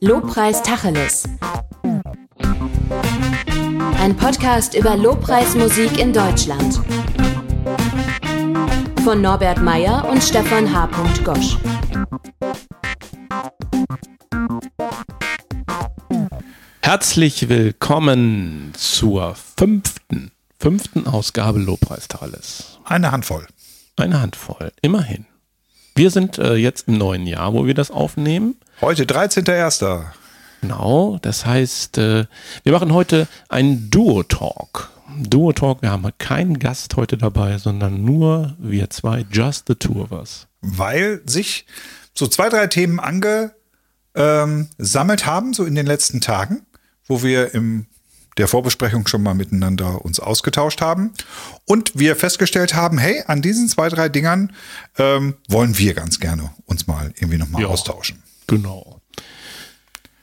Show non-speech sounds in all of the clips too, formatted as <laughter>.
Lobpreis Tacheles. Ein Podcast über Lobpreismusik in Deutschland. Von Norbert Meyer und Stefan H. Gosch. Herzlich willkommen zur fünften, fünften Ausgabe Lobpreis Tacheles. Eine Handvoll. Eine Handvoll, immerhin. Wir sind äh, jetzt im neuen Jahr, wo wir das aufnehmen. Heute 13.01. Genau, das heißt, äh, wir machen heute einen Duo-Talk. Duo-Talk, wir haben keinen Gast heute dabei, sondern nur wir zwei, just the two of us. Weil sich so zwei, drei Themen angesammelt haben, so in den letzten Tagen, wo wir im der Vorbesprechung schon mal miteinander uns ausgetauscht haben und wir festgestellt haben, hey, an diesen zwei, drei Dingern ähm, wollen wir ganz gerne uns mal irgendwie nochmal Ja. austauschen. Genau.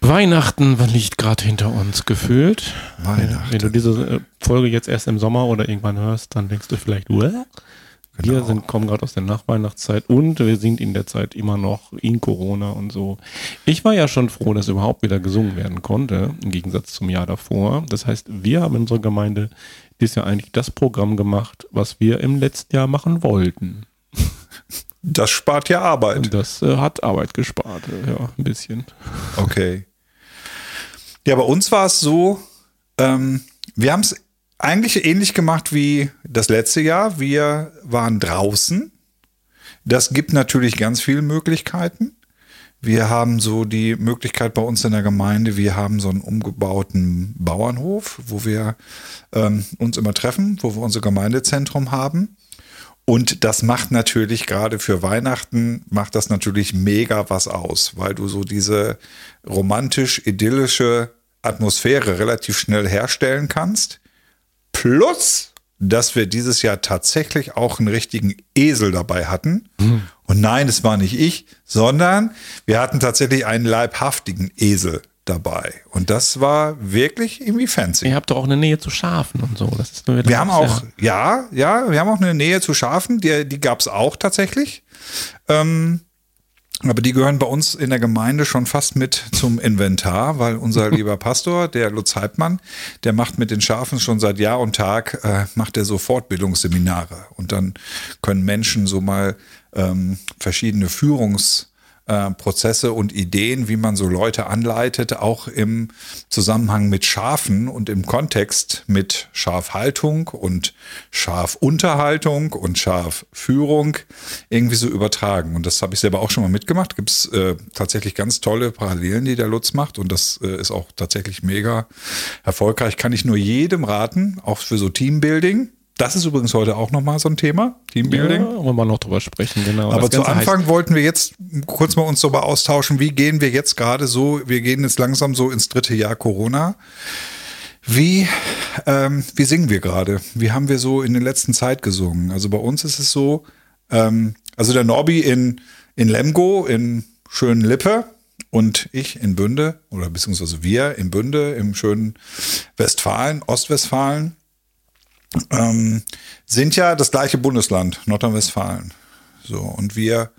Weihnachten liegt gerade hinter uns gefühlt. Weihnachten. Wenn du diese äh, Folge jetzt erst im Sommer oder irgendwann hörst, dann denkst du vielleicht, What? Wir Genau. sind, kommen gerade aus der Nachweihnachtszeit und wir sind in der Zeit immer noch in Corona und so. Ich war ja schon froh, dass überhaupt wieder gesungen werden konnte, im Gegensatz zum Jahr davor. Das heißt, wir haben in unserer Gemeinde dieses Jahr eigentlich das Programm gemacht, was wir im letzten Jahr machen wollten. Das spart ja Arbeit. Und das äh, hat Arbeit gespart, äh, ja, ein bisschen. Okay. Ja, bei uns war es so, ähm, wir haben es eigentlich ähnlich gemacht wie das letzte Jahr. Wir waren draußen. Das gibt natürlich ganz viele Möglichkeiten. Wir haben so die Möglichkeit bei uns in der Gemeinde, wir haben so einen umgebauten Bauernhof, wo wir ähm, uns immer treffen, wo wir unser Gemeindezentrum haben. Und das macht natürlich gerade für Weihnachten, macht das natürlich mega was aus, weil du so diese romantisch-idyllische Atmosphäre relativ schnell herstellen kannst. Plus, dass wir dieses Jahr tatsächlich auch einen richtigen Esel dabei hatten. Und nein, es war nicht ich, sondern wir hatten tatsächlich einen leibhaftigen Esel dabei. Und das war wirklich irgendwie fancy. Ihr habt doch auch eine Nähe zu Schafen und so. Das ist nur Wir haben auch, ja, ja, wir haben auch eine Nähe zu Schafen, die, die gab es auch tatsächlich. Ähm, aber die gehören bei uns in der Gemeinde schon fast mit zum Inventar, weil unser <laughs> lieber Pastor, der Lutz Heidmann, der macht mit den Schafen schon seit Jahr und Tag, äh, macht er so Fortbildungsseminare. Und dann können Menschen so mal ähm, verschiedene Führungs- äh, Prozesse und Ideen, wie man so Leute anleitet, auch im Zusammenhang mit Schafen und im Kontext mit Schafhaltung und Schafunterhaltung und Schafführung irgendwie so übertragen. Und das habe ich selber auch schon mal mitgemacht. Gibt es äh, tatsächlich ganz tolle Parallelen, die der Lutz macht. Und das äh, ist auch tatsächlich mega erfolgreich. Kann ich nur jedem raten, auch für so Teambuilding. Das ist übrigens heute auch nochmal so ein Thema, Teambuilding. Ja, wollen wir noch drüber sprechen, genau. Aber zu Anfang wollten wir jetzt kurz mal uns darüber austauschen, wie gehen wir jetzt gerade so, wir gehen jetzt langsam so ins dritte Jahr Corona. Wie, ähm, wie singen wir gerade? Wie haben wir so in der letzten Zeit gesungen? Also bei uns ist es so, ähm, also der Norbi in, in Lemgo, in schönen Lippe und ich in Bünde, oder beziehungsweise wir in Bünde im schönen Westfalen, Ostwestfalen, ähm, sind ja das gleiche Bundesland, Nordrhein-Westfalen. So, und wir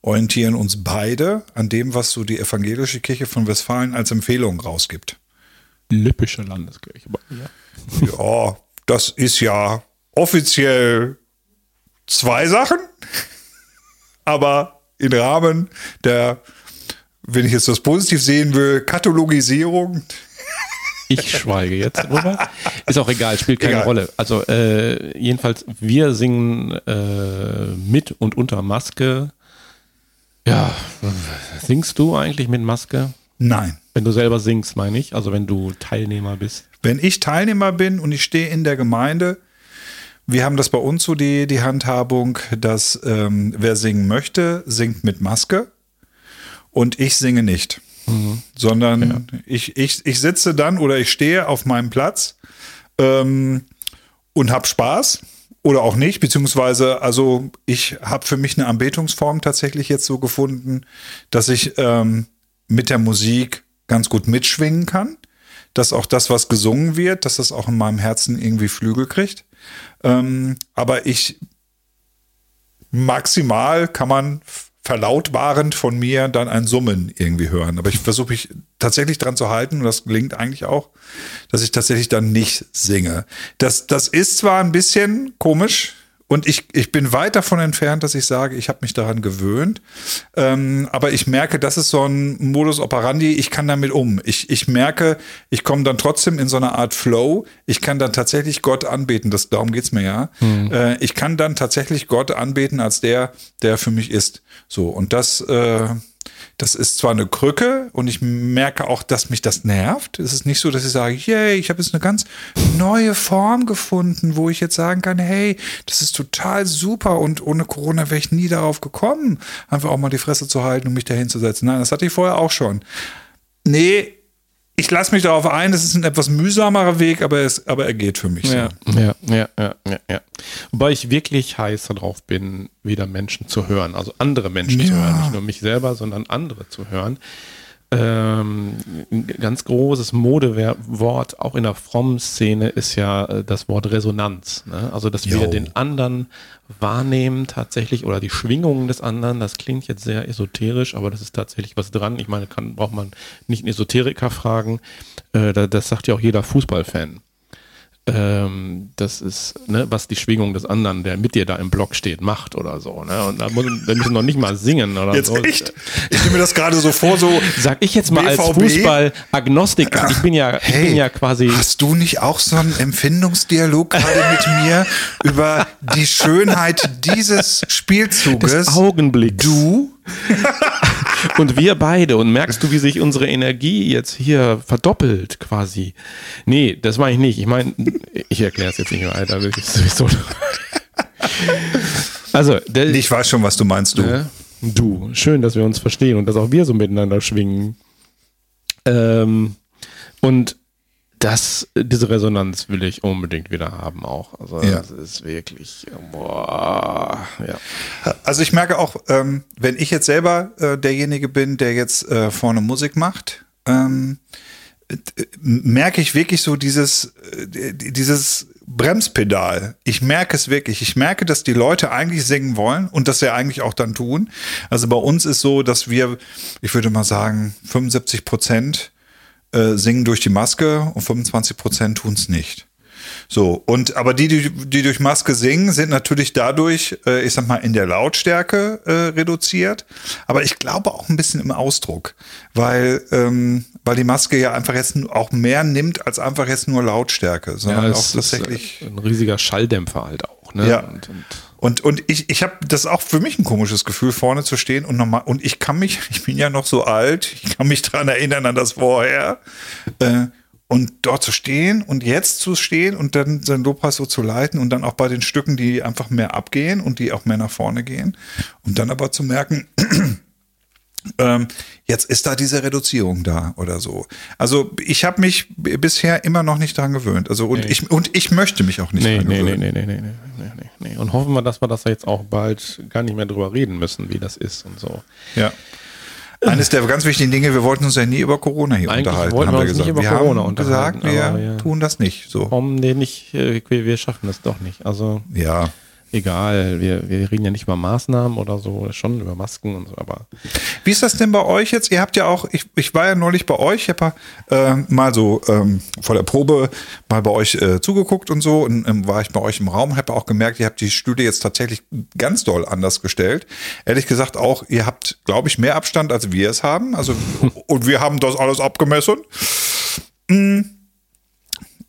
orientieren uns beide an dem, was so die evangelische Kirche von Westfalen als Empfehlung rausgibt. Lippische Landeskirche. mir. Ja, das ist ja offiziell zwei Sachen, aber im Rahmen der, wenn ich jetzt das positiv sehen will, Kathologisierung. Ich schweige jetzt drüber. Ist auch egal, spielt keine Egal. Rolle. Also äh, jedenfalls, wir singen äh, mit und unter Maske. Ja, singst du eigentlich mit Maske? Nein. Wenn du selber singst, meine ich. Also wenn du Teilnehmer bist. Wenn ich Teilnehmer bin und ich stehe in der Gemeinde, wir haben das bei uns so die, die Handhabung, dass ähm, wer singen möchte, singt mit Maske und ich singe nicht. Sondern ich, ich, ich sitze dann oder ich stehe auf meinem Platz ähm, und habe Spaß oder auch nicht, beziehungsweise, also ich habe für mich eine Anbetungsform tatsächlich jetzt so gefunden, dass ich ähm, mit der Musik ganz gut mitschwingen kann, dass auch das, was gesungen wird, dass das auch in meinem Herzen irgendwie Flügel kriegt. Ähm, aber ich maximal kann man verlautbarend von mir dann ein Summen irgendwie hören. Aber ich versuche mich tatsächlich dran zu halten und das gelingt eigentlich auch, dass ich tatsächlich dann nicht singe. Das, das ist zwar ein bisschen komisch, und ich, ich bin weit davon entfernt, dass ich sage, ich habe mich daran gewöhnt. Ähm, aber ich merke, das ist so ein Modus operandi, ich kann damit um. Ich, ich merke, ich komme dann trotzdem in so eine Art Flow. Ich kann dann tatsächlich Gott anbeten, das, darum geht's mir ja. Mhm. Äh, ich kann dann tatsächlich Gott anbeten als der, der für mich ist. So, und das, äh, das ist zwar eine Krücke und ich merke auch, dass mich das nervt. Es ist nicht so, dass ich sage, yay, ich habe jetzt eine ganz neue Form gefunden, wo ich jetzt sagen kann, hey, das ist total super und ohne Corona wäre ich nie darauf gekommen, einfach auch mal die Fresse zu halten und mich dahin zu setzen. Nein, das hatte ich vorher auch schon. Nee, ich lasse mich darauf ein, es ist ein etwas mühsamerer Weg, aber, es, aber er geht für mich. Ja, so. ja, ja, ja, ja, ja. Wobei ich wirklich heiß darauf bin, wieder Menschen zu hören, also andere Menschen ja. zu hören, nicht nur mich selber, sondern andere zu hören ähm, ein ganz großes Modewort auch in der frommen Szene ist ja äh, das Wort Resonanz. Ne? Also, dass jo. wir den anderen wahrnehmen tatsächlich oder die Schwingungen des anderen. Das klingt jetzt sehr esoterisch, aber das ist tatsächlich was dran. Ich meine, kann, braucht man nicht einen Esoteriker fragen. Äh, das sagt ja auch jeder Fußballfan ähm, das ist, ne, was die Schwingung des anderen, der mit dir da im Block steht, macht oder so. Ne? Und da, muss, da müssen noch nicht mal singen oder jetzt so. Echt? Ich stelle mir das gerade so vor, so. Sag ich jetzt mal BVB? als Fußball-Agnostiker. Ich bin ja, hey, ich bin ja quasi. Hast du nicht auch so einen Empfindungsdialog gerade mit mir über die Schönheit dieses Spielzuges? Des Augenblicks. Du? Und wir beide. Und merkst du, wie sich unsere Energie jetzt hier verdoppelt quasi? Nee, das meine ich nicht. Ich meine, ich erkläre es jetzt nicht mehr, Alter. Ist sowieso also, der, ich weiß schon, was du meinst, du. Äh, du. Schön, dass wir uns verstehen und dass auch wir so miteinander schwingen. Ähm, und das, diese Resonanz will ich unbedingt wieder haben auch. Also ja. das ist wirklich, boah, ja. Also ich merke auch, ähm, wenn ich jetzt selber äh, derjenige bin, der jetzt äh, vorne Musik macht, ähm, merke ich wirklich so dieses, äh, dieses Bremspedal. Ich merke es wirklich. Ich merke, dass die Leute eigentlich singen wollen und das ja eigentlich auch dann tun. Also bei uns ist so, dass wir, ich würde mal sagen, 75 Prozent äh, singen durch die Maske und 25 Prozent tun es nicht. So, und aber die, die, die durch Maske singen, sind natürlich dadurch, äh, ich sag mal, in der Lautstärke äh, reduziert. Aber ich glaube auch ein bisschen im Ausdruck, weil, ähm, weil die Maske ja einfach jetzt auch mehr nimmt als einfach jetzt nur Lautstärke, sondern ja, auch tatsächlich. ein riesiger Schalldämpfer halt auch, ne? Ja. Und, und und, und ich, ich habe das auch für mich ein komisches Gefühl, vorne zu stehen und nochmal, und ich kann mich, <laughs> ich bin ja noch so alt, ich kann mich dran erinnern an das vorher. Äh, und dort zu stehen und jetzt zu stehen und dann sein Lobpreis so zu leiten und dann auch bei den Stücken, die einfach mehr abgehen und die auch mehr nach vorne gehen. Und dann aber zu merken, <clears throat> ähm, jetzt ist da diese Reduzierung da oder so. Also ich habe mich bisher immer noch nicht dran gewöhnt. Also und, nee. ich, und ich möchte mich auch nicht nee, dran nee, gewöhnen. Nee, nee, nee, nee, nee, nee, nee. Und hoffen wir, dass wir das jetzt auch bald gar nicht mehr drüber reden müssen, wie das ist und so. Ja. Eines der ganz wichtigen Dinge, wir wollten uns ja nie über Corona hier Eigentlich unterhalten, wollten haben wir, wir gesagt. Nicht über wir Corona haben gesagt, wir ja. tun das nicht. So. Warum nee, nicht? Äh, wir schaffen das doch nicht. Also ja egal, wir, wir reden ja nicht über Maßnahmen oder so, schon über Masken und so, aber. Wie ist das denn bei euch jetzt? Ihr habt ja auch, ich, ich war ja neulich bei euch, ich habe äh, mal so ähm, vor der Probe mal bei euch äh, zugeguckt und so und ähm, war ich bei euch im Raum, habe auch gemerkt, ihr habt die Stühle jetzt tatsächlich ganz doll anders gestellt. Ehrlich gesagt auch, ihr habt, glaube ich, mehr Abstand, als wir es haben. Also, <laughs> und wir haben das alles abgemessen. Mhm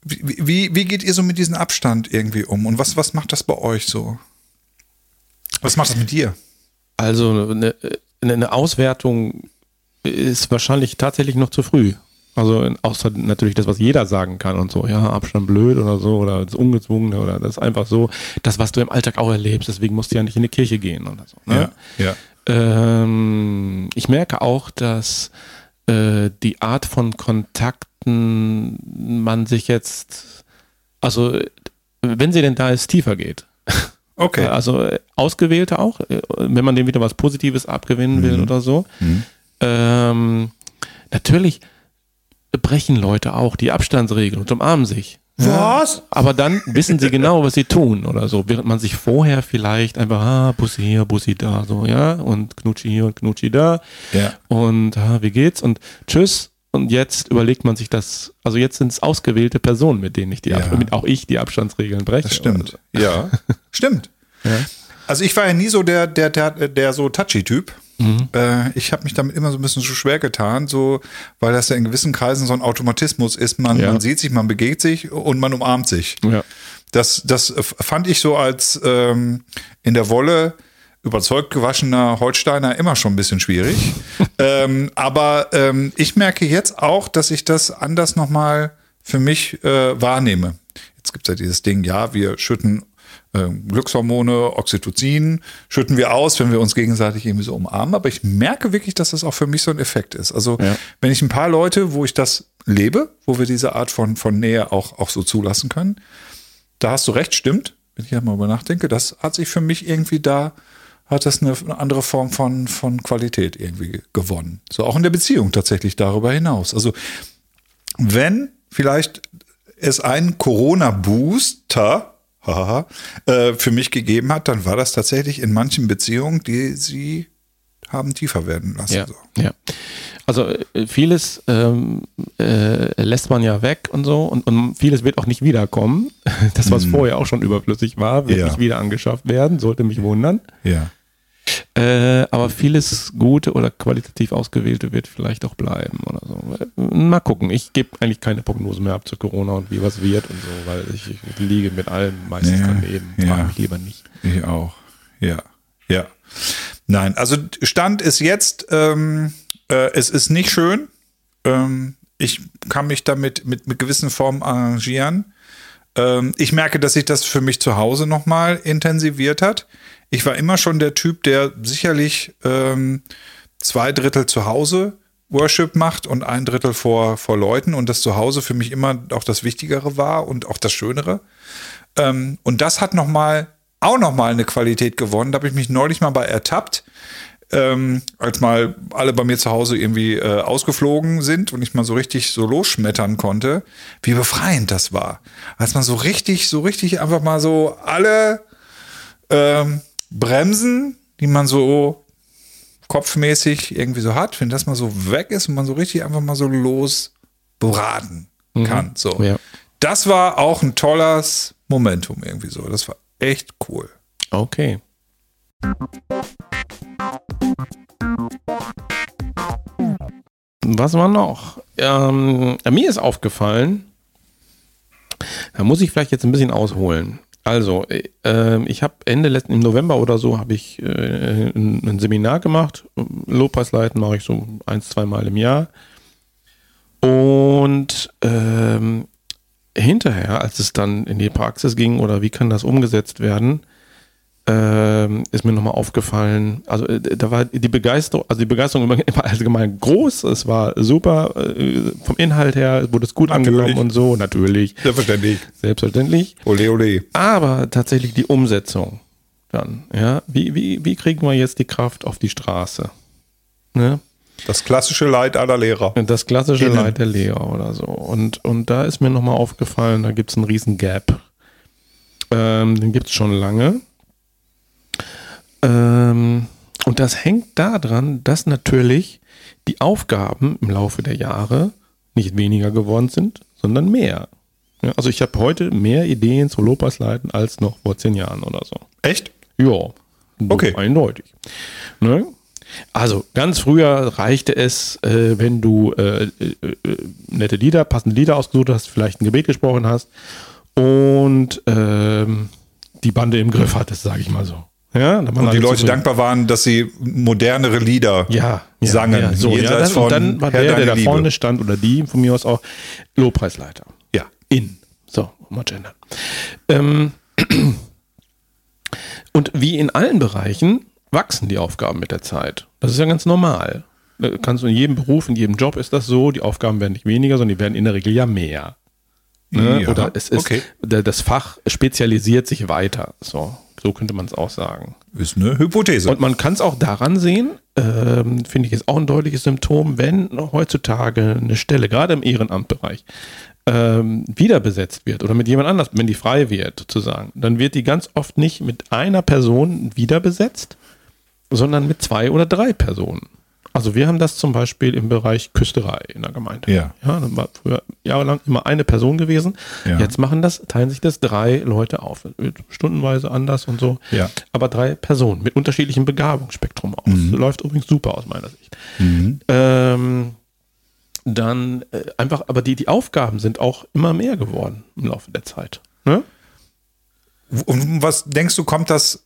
wie, wie, geht ihr so mit diesem Abstand irgendwie um? Und was, was macht das bei euch so? Was macht das mit dir? Also eine, eine Auswertung ist wahrscheinlich tatsächlich noch zu früh. Also außer natürlich das, was jeder sagen kann und so, ja, Abstand blöd oder so, oder das Ungezwungene oder das ist einfach so, das, was du im Alltag auch erlebst, deswegen musst du ja nicht in die Kirche gehen oder so. Ne? Ja, ja. Ähm, ich merke auch, dass äh, die Art von Kontakt man sich jetzt, also wenn sie denn da ist, tiefer geht. <laughs> Okay. Also ausgewählte auch, wenn man dem wieder was Positives abgewinnen will mhm. oder so. Mhm. Ähm, natürlich brechen Leute auch die Abstandsregeln und umarmen sich. Was? Aber dann wissen sie genau, was sie tun oder so. Während man sich vorher vielleicht einfach, ah, Bussi hier, Bussi da, so, ja, und Knutschi hier und Knutschi da. Ja. Und ah, wie geht's? Und tschüss. Und jetzt überlegt man sich das, also jetzt sind es ausgewählte Personen, mit denen ich die, Ja. Ab, mit auch ich die Abstandsregeln breche. Das stimmt. Ja. <laughs> stimmt. Ja. Also ich war ja nie so der, der, der, der so touchy-Typ. Äh, ich habe mich damit immer so ein bisschen so schwer getan, so, weil das ja in gewissen Kreisen so ein Automatismus ist. Man, Ja. man sieht sich, man begegnet sich und man umarmt sich. Ja. Das, das fand ich so als ähm, in der Wolle überzeugt gewaschener Holsteiner immer schon ein bisschen schwierig. <laughs> ähm, aber ähm, ich merke jetzt auch, dass ich das anders nochmal für mich äh, wahrnehme. Jetzt gibt es ja dieses Ding, ja, wir schütten Glückshormone, Oxytocin, schütten wir aus, wenn wir uns gegenseitig irgendwie so umarmen. Aber ich merke wirklich, dass das auch für mich so ein Effekt ist. Also Ja. wenn ich ein paar Leute, wo ich das lebe, wo wir diese Art von, von Nähe auch, auch so zulassen können, da hast du recht, stimmt. Wenn ich mal über nachdenke, das hat sich für mich irgendwie da, hat das eine, eine andere Form von, von Qualität irgendwie gewonnen. So auch in der Beziehung tatsächlich darüber hinaus. Also wenn vielleicht es einen Corona-Booster für mich gegeben hat, dann war das tatsächlich in manchen Beziehungen, die sie haben tiefer werden lassen. Ja, So. ja. Also äh, vieles ähm, äh, lässt man ja weg und so und, und vieles wird auch nicht wiederkommen. <laughs> Das, was vorher auch schon überflüssig war, wird. Ja. nicht wieder angeschafft werden, sollte mich wundern. ja. Äh, aber vieles Gute oder qualitativ Ausgewählte wird vielleicht auch bleiben oder so. Mal gucken. Ich gebe eigentlich keine Prognose mehr ab zu Corona und wie was wird und so, weil ich, ich liege mit allem meistens Ja, daneben. ja. Frage mich lieber nicht. Ich auch. Ja. Ja. Nein, also Stand ist jetzt, ähm, äh, es ist nicht schön. Ähm, ich kann mich damit mit, mit gewissen Formen arrangieren. Ähm, ich merke, dass sich das für mich zu Hause nochmal intensiviert hat. Ich war immer schon der Typ, der sicherlich ähm, zwei Drittel zu Hause Worship macht und ein Drittel vor, vor Leuten und das zu Hause für mich immer auch das Wichtigere war und auch das Schönere. Ähm, und das hat noch mal, auch noch mal eine Qualität gewonnen. Da habe ich mich neulich mal bei ertappt, ähm, als mal alle bei mir zu Hause irgendwie äh, ausgeflogen sind und ich mal so richtig so losschmettern konnte, wie befreiend das war. Als man so richtig, so richtig einfach mal so alle ähm, Bremsen, die man so kopfmäßig irgendwie so hat, wenn das mal so weg ist und man so richtig einfach mal so los braten kann. So. Ja. Das war auch ein tolles Momentum irgendwie so. Das war echt cool. Okay. Was war noch? Ähm, mir ist aufgefallen, da muss ich vielleicht jetzt ein bisschen ausholen. Also, äh, ich habe Ende letzten, im November oder so, habe ich äh, ein, ein Seminar gemacht. Lobpreisleiten mache ich so ein, zwei Mal im Jahr. Und ähm, hinterher, als es dann in die Praxis ging oder wie kann das umgesetzt werden, ähm, ist mir nochmal aufgefallen, also äh, da war die Begeisterung, also die Begeisterung immer, immer allgemein groß, es war super, äh, vom Inhalt her wurde es gut Natürlich. angenommen und so, natürlich, Selbstverständlich. selbstverständlich. Ole, ole. Aber tatsächlich die Umsetzung dann, ja, wie, wie, wie kriegen wir jetzt die Kraft auf die Straße? Ne? Das klassische Leid aller Lehrer. Das klassische Innen. Leid der Lehrer oder so. Und, und da ist mir nochmal aufgefallen, da gibt es einen riesen Gap. Ähm, den gibt es schon lange. Ähm, und das hängt daran, dass natürlich die Aufgaben im Laufe der Jahre nicht weniger geworden sind, sondern mehr. Ja, also ich habe heute mehr Ideen zu Lobpreisleiten als noch vor zehn Jahren oder so. Echt? Ja, Okay. eindeutig. Ne? Also ganz früher reichte es, äh, wenn du äh, äh, äh, nette Lieder, passende Lieder ausgesucht hast, vielleicht ein Gebet gesprochen hast und ähm, die Bande im Griff hattest, sage ich mal so. Ja, Und die Leute zufrieden. dankbar waren, dass sie modernere Lieder ja, sangen. Ja, so, ja, dann, von und dann war Herr, der, der da Liebe. vorne stand oder die, von mir aus auch Lobpreisleiter. Ja. In. So, mal gendern. Ähm, <clears throat> und wie in allen Bereichen wachsen die Aufgaben mit der Zeit. Das ist ja ganz normal. Da Kannst du in jedem Beruf, in jedem Job ist das so, die Aufgaben werden nicht weniger, sondern die werden in der Regel ja mehr. Ne? Ja, Oder es ist, okay. das Fach spezialisiert sich weiter. So, so könnte man es auch sagen. Ist eine Hypothese. Und man kann es auch daran sehen, ähm, finde ich, ist auch ein deutliches Symptom, wenn heutzutage eine Stelle, gerade im Ehrenamtbereich, ähm, wieder besetzt wird oder mit jemand anders, wenn die frei wird, sozusagen, dann wird die ganz oft nicht mit einer Person wieder besetzt, sondern mit zwei oder drei Personen. Also wir haben das zum Beispiel im Bereich Küsterei in der Gemeinde. Ja. Ja, dann war früher jahrelang immer eine Person gewesen. Ja. Jetzt machen das, teilen sich das drei Leute auf. Stundenweise anders und so. Ja. Aber drei Personen mit unterschiedlichem Begabungsspektrum aus. Läuft übrigens super aus meiner Sicht. Mhm. Ähm, dann äh, einfach, aber die, die Aufgaben sind auch immer mehr geworden im Laufe der Zeit. Ne? Und was denkst du, kommt das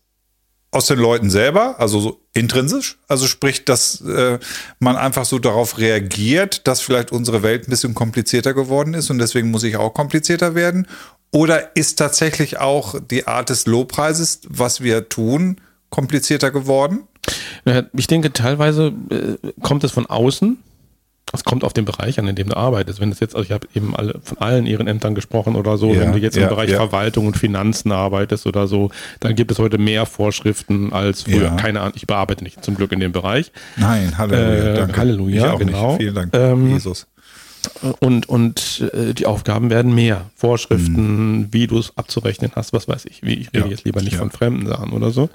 aus den Leuten selber, also so intrinsisch? Also sprich, dass äh, man einfach so darauf reagiert, dass vielleicht unsere Welt ein bisschen komplizierter geworden ist und deswegen muss ich auch komplizierter werden? Oder ist tatsächlich auch die Art des Lobpreises, was wir tun, komplizierter geworden? Ich denke, teilweise äh, kommt es von außen. Es kommt auf den Bereich an, in dem du arbeitest. Wenn es jetzt, also ich habe eben alle, von allen Ehrenämtern gesprochen oder so, Ja, wenn du jetzt ja, im Bereich ja. Verwaltung und Finanzen arbeitest oder so, dann gibt es heute mehr Vorschriften als früher. Keine Ahnung, ich bearbeite nicht zum Glück in dem Bereich. Nein, Halleluja. Äh, danke. Halleluja, genau. Nicht. Vielen Dank, Ähm, Jesus. Und, und äh, die Aufgaben werden mehr. Vorschriften, wie du es abzurechnen hast, was weiß ich. Wie, ich rede Mhm. Jetzt lieber nicht von fremden Sachen oder so.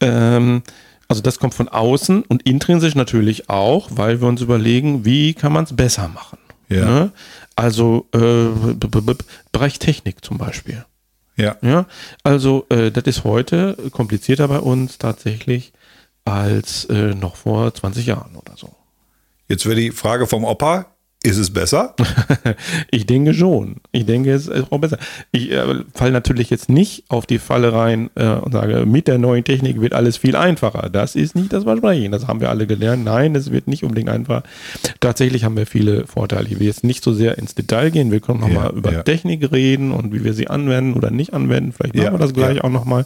Ähm, also das kommt von außen und intrinsisch natürlich auch, weil wir uns überlegen, wie kann man es besser machen. Ja. Ne? Also äh, Bereich Technik zum Beispiel. Ja. Ja, also äh, das ist heute komplizierter bei uns tatsächlich als äh, noch vor 20 Jahren oder so. Jetzt wäre die Frage vom Opa, ist es besser? <laughs> Ich denke schon. Ich denke, es ist auch besser. Ich äh, falle natürlich jetzt nicht auf die Falle rein äh, und sage, mit der neuen Technik wird alles viel einfacher. Das ist nicht das Versprechen. Das haben wir alle gelernt. Nein, es wird nicht unbedingt einfacher. Tatsächlich haben wir viele Vorteile. Ich will jetzt nicht so sehr ins Detail gehen. Wir können nochmal Ja, über ja. Technik reden und wie wir sie anwenden oder nicht anwenden. Vielleicht machen Ja, wir das gleich ja. auch nochmal.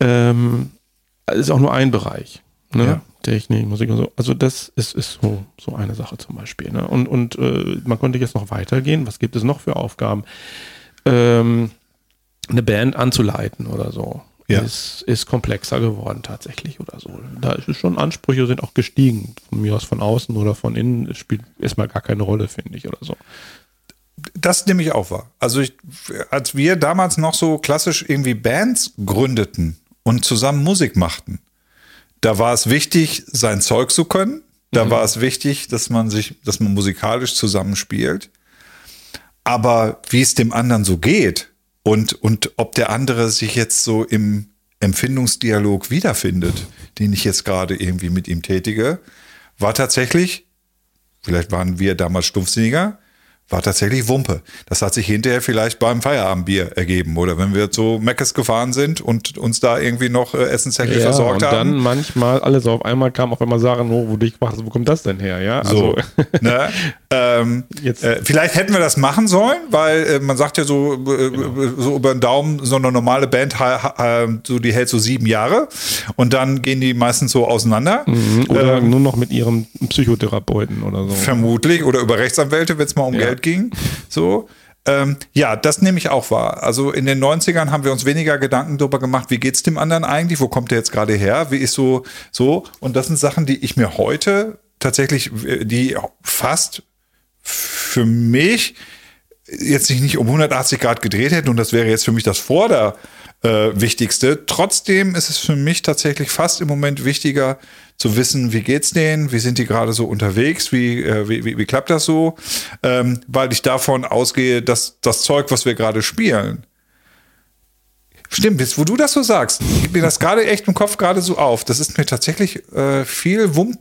Ähm, es ist auch nur ein Bereich. Ne? Ja. Technik, Musik und so. Also das ist, ist so, so eine Sache zum Beispiel. Ne? Und, und äh, man konnte jetzt noch weitergehen. Was gibt es noch für Aufgaben? Ähm, eine Band anzuleiten oder so. Ja. Ist, ist komplexer geworden tatsächlich oder so. Da ist es schon Ansprüche sind auch gestiegen. Von mir aus von außen oder von innen. Es spielt erstmal gar keine Rolle, finde ich, oder so. Das nehme ich auch wahr. Also ich, als wir damals noch so klassisch irgendwie Bands gründeten und zusammen Musik machten, da war es wichtig, sein Zeug zu können. Da war es wichtig, dass man sich, dass man musikalisch zusammenspielt. Aber wie es dem anderen so geht und, und ob der andere sich jetzt so im Empfindungsdialog wiederfindet, den ich jetzt gerade irgendwie mit ihm tätige, war tatsächlich vielleicht waren wir damals stumpfsinniger, war tatsächlich Wumpe. Das hat sich hinterher vielleicht beim Feierabendbier ergeben oder wenn wir zu Meckes gefahren sind und uns da irgendwie noch äh, essentiell versorgt und haben. dann manchmal alles auf einmal kam auf einmal Sachen, oh, wo du dich fragst, wo kommt das denn her? Ja, So, also <laughs> ne? ähm, Jetzt- äh, vielleicht hätten wir das machen sollen, weil äh, man sagt ja so, äh, so über den Daumen, so eine normale Band, ha, so die hält so sieben Jahre und dann gehen die meistens so auseinander. oder Ähm, nur noch mit ihrem Psychotherapeuten oder so. Vermutlich. Oder über Rechtsanwälte, wenn es mal um Ja. Geld ging. So. Ähm, ja, das nehme ich auch wahr. Also in den 90ern haben wir uns weniger Gedanken darüber gemacht, wie geht's dem anderen eigentlich, wo kommt der jetzt gerade her, wie ist so, so. Und das sind Sachen, die ich mir heute tatsächlich, äh, die fast für mich jetzt sich nicht um 180 Grad gedreht hätten und das wäre jetzt für mich das Vorder äh. Trotzdem ist es für mich tatsächlich fast im Moment wichtiger zu wissen, wie geht's denen, wie sind die gerade so unterwegs, wie, äh, wie, wie, wie klappt das so, ähm, weil ich davon ausgehe, dass das Zeug, was wir gerade spielen, Stimmt, wo du das so sagst, geht mir das gerade echt im Kopf gerade so auf. Das ist mir tatsächlich äh, viel wump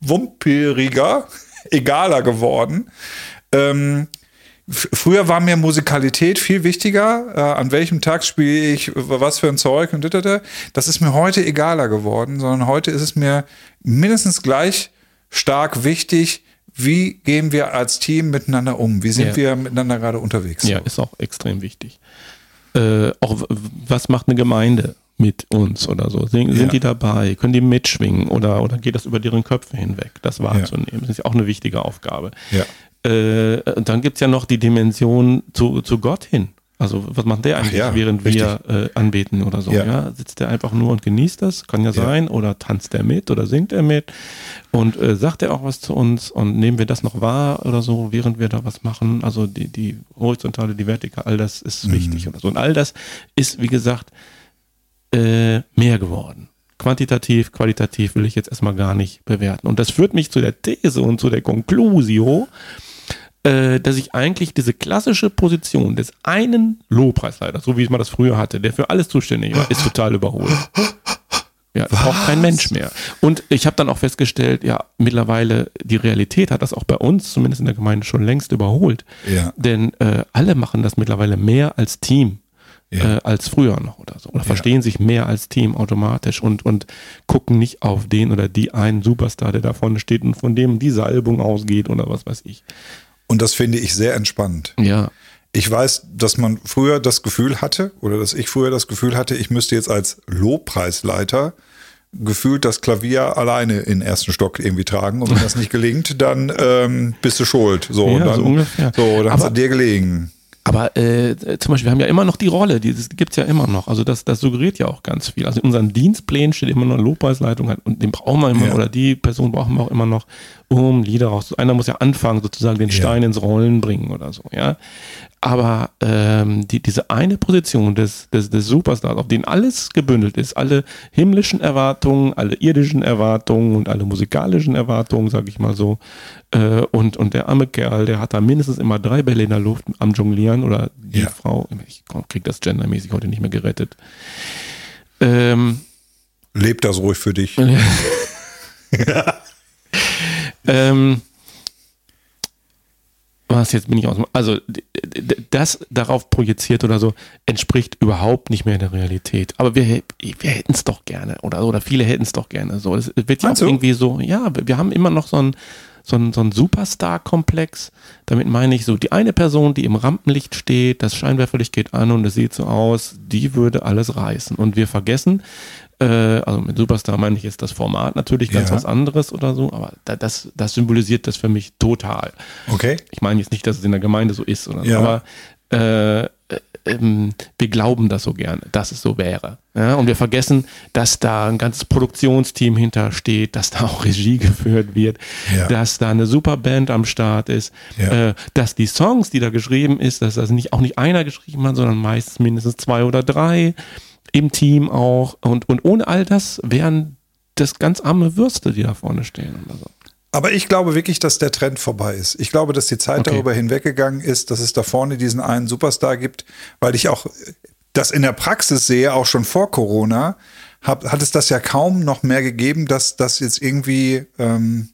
wumperiger, <laughs> egaler geworden. Ähm, früher war mir Musikalität viel wichtiger. Äh, an welchem Tag spiele ich was für ein Zeug und da. Das ist mir heute egaler geworden, sondern heute ist es mir mindestens gleich stark wichtig, wie gehen wir als Team miteinander um? Wie sind Ja. wir miteinander gerade unterwegs? Ja, ist auch extrem wichtig. Äh, auch was macht eine Gemeinde mit uns oder so? Sind, Ja. die dabei? Können die mitschwingen oder, oder geht das über deren Köpfe hinweg? Das wahrzunehmen. Das ist ja auch eine wichtige Aufgabe. Ja. Äh, dann gibt es ja noch die Dimension zu, zu Gott hin. Also was macht der eigentlich, ja, während wir äh, anbeten oder so? Ja. Ja. Sitzt der einfach nur und genießt das? Kann ja, sein. Oder tanzt er mit oder singt er mit? Und äh, sagt er auch was zu uns? Und nehmen wir das noch wahr oder so, während wir da was machen? Also die, die horizontale, die vertikale, all das ist Mhm. wichtig oder so. Und all das ist, wie gesagt, äh, mehr geworden. Quantitativ, qualitativ will ich jetzt erstmal gar nicht bewerten. Und das führt mich zu der These und zu der Conclusio, äh, dass ich eigentlich diese klassische Position des einen Lobpreisleiters, so wie man das früher hatte, der für alles zuständig war, ist total überholt. Ja, das braucht kein Mensch mehr. Und ich habe dann auch festgestellt, ja, mittlerweile die Realität hat das auch bei uns, zumindest in der Gemeinde, schon längst überholt. Ja. Denn äh, alle machen das mittlerweile mehr als Team. Ja. Äh, als früher noch oder so. Oder verstehen sich mehr als Team automatisch und, und gucken nicht auf den oder die einen Superstar, der da vorne steht und von dem diese Album ausgeht oder was weiß ich. Und das finde ich sehr entspannt. Ja. Ich weiß, dass man früher das Gefühl hatte, oder dass ich früher das Gefühl hatte, ich müsste jetzt als Lobpreisleiter gefühlt das Klavier alleine in den ersten Stock irgendwie tragen. Und wenn das nicht gelingt, dann ähm, bist du schuld. So, Ja, dann, so. So, dann hat es dir gelegen. Aber äh, zum Beispiel, wir haben ja immer noch die Rolle, die das gibt's ja immer noch. Also das, das suggeriert ja auch ganz viel. Also in unseren Dienstplänen steht immer noch eine Lobpreisleitung halt, und den brauchen wir immer, Ja. oder die Person brauchen wir auch immer noch, um Lieder raus. Einer muss ja anfangen, sozusagen den Ja. Stein ins Rollen bringen oder so, ja. Aber ähm, die, diese eine Position des, des, des Superstars, auf den alles gebündelt ist, alle himmlischen Erwartungen, alle irdischen Erwartungen und alle musikalischen Erwartungen, sag ich mal so, äh, und, und der arme Kerl, der hat da mindestens immer drei Bälle in der Luft am Jonglieren oder die Ja. Frau, ich krieg das gendermäßig heute nicht mehr gerettet. Ähm, Lebt das ruhig für dich. <laughs> ähm, was jetzt bin ich aus dem, also das darauf projiziert oder so entspricht überhaupt nicht mehr der Realität. Aber wir, wir hätten es doch gerne oder oder viele hätten es doch gerne. So, es wird ja auch irgendwie so. Ja, wir wir haben immer noch so ein so ein, so ein Superstar-Komplex. Damit meine ich so, die eine Person, die im Rampenlicht steht, das Scheinwerferlicht geht an und es sieht so aus, die würde alles reißen. Und wir vergessen, äh, also mit Superstar meine ich jetzt das Format natürlich ganz Ja. was anderes oder so, aber da, das, das symbolisiert das für mich total. Okay. Ich meine jetzt nicht, dass es in der Gemeinde so ist, oder so, Ja. aber äh, äh, ähm, wir glauben das so gerne, dass es so wäre. Ja? Und wir vergessen, dass da ein ganzes Produktionsteam hintersteht, dass da auch Regie <laughs> geführt wird, Ja. dass da eine super Band am Start ist, Ja. äh, dass die Songs, die da geschrieben ist, dass das nicht auch nicht einer geschrieben hat, sondern meistens mindestens zwei oder drei im Team auch. Und, und ohne all das wären das ganz arme Würste, die da vorne stehen. Oder so. Aber ich glaube wirklich, dass der Trend vorbei ist. Ich glaube, dass die Zeit Okay. darüber hinweggegangen ist, dass es da vorne diesen einen Superstar gibt, weil ich auch das in der Praxis sehe, auch schon vor Corona, hab, hat es das ja kaum noch mehr gegeben, dass das jetzt irgendwie ähm,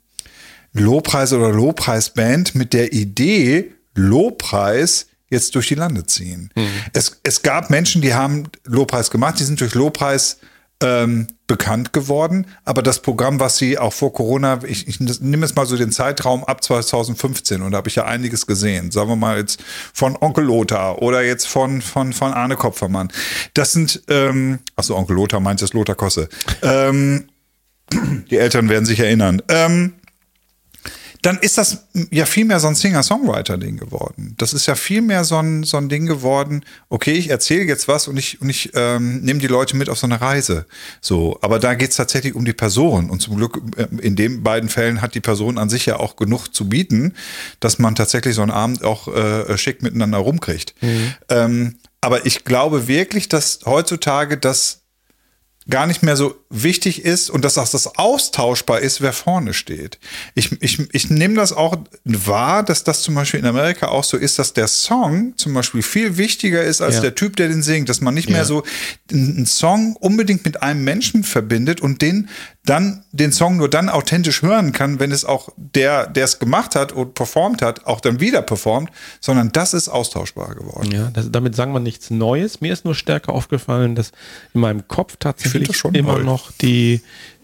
Lobpreis oder Lobpreisband mit der Idee Lobpreis jetzt durch die Lande ziehen. Es, es gab Menschen, die haben Lobpreis gemacht, die sind durch Lobpreis ähm, bekannt geworden, aber das Programm, was sie auch vor Corona, ich, ich nehme jetzt mal so den Zeitraum ab 2015 und da habe ich ja einiges gesehen, sagen wir mal jetzt von Onkel Lothar oder jetzt von, von, von Arne Kopfermann. Das sind, ähm, achso, Onkel Lothar meint jetzt Lothar Kosse. Ähm, die Eltern werden sich erinnern. Ähm, dann ist das ja viel mehr so ein Singer-Songwriter-Ding geworden. Das ist ja viel mehr so ein, so ein Ding geworden, okay, ich erzähle jetzt was und ich, und ich ähm, nehme die Leute mit auf so eine Reise. So, aber da geht es tatsächlich um die Person. Und zum Glück, äh, in den beiden Fällen hat die Person an sich ja auch genug zu bieten, dass man tatsächlich so einen Abend auch äh, schick miteinander rumkriegt. Ähm, aber ich glaube wirklich, dass heutzutage das gar nicht mehr so wichtig ist und dass auch das austauschbar ist, wer vorne steht. Ich, ich, ich nehme das auch wahr, dass das zum Beispiel in Amerika auch so ist, dass der Song zum Beispiel viel wichtiger ist als Ja. der Typ, der den singt, dass man nicht Ja. mehr so einen Song unbedingt mit einem Menschen verbindet und den dann den Song nur dann authentisch hören kann, wenn es auch der, der es gemacht hat und performt hat, auch dann wieder performt, sondern das ist austauschbar geworden. Ja, das, damit sagen wir nichts Neues. Mir ist nur stärker aufgefallen, dass in meinem Kopf tatsächlich immer neu. noch die,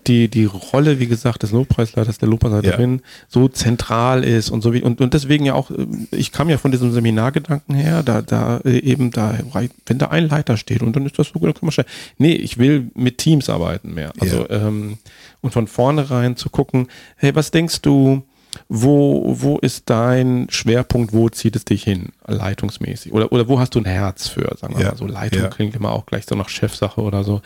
die, die Rolle, wie gesagt, des Lobpreisleiters, der Lobpreisleiterin so zentral ist und so wie, und, und deswegen ja auch, äh, ich kam ja von diesem Seminargedanken her, da, da äh, eben, da, wenn da ein Leiter steht und dann ist das so gut, dann kann man schnell, nee, ich will mit Teams arbeiten mehr. Also, ähm, und von vornherein zu gucken, hey, was denkst du, wo, wo ist dein Schwerpunkt, wo zieht es dich hin, leitungsmäßig? Oder, oder wo hast du ein Herz für, sagen wir Ja, mal so. Leitung ja. klingt immer auch gleich so nach Chefsache oder so.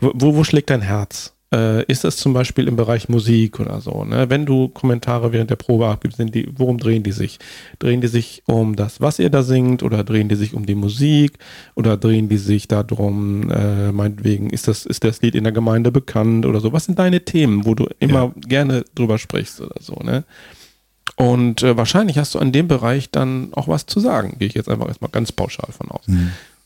Wo, wo schlägt dein Herz? Äh, ist das zum Beispiel im Bereich Musik oder so? Ne? Wenn du Kommentare während der Probe abgibst, sind die, worum drehen die sich? Drehen die sich um das, was ihr da singt, oder drehen die sich um die Musik, oder drehen die sich darum, äh, meinetwegen, ist das, ist das Lied in der Gemeinde bekannt oder so? Was sind deine Themen, wo du immer gerne drüber sprichst oder so, ne? Und äh, wahrscheinlich hast du an dem Bereich dann auch was zu sagen, gehe ich jetzt einfach erstmal ganz pauschal von aus.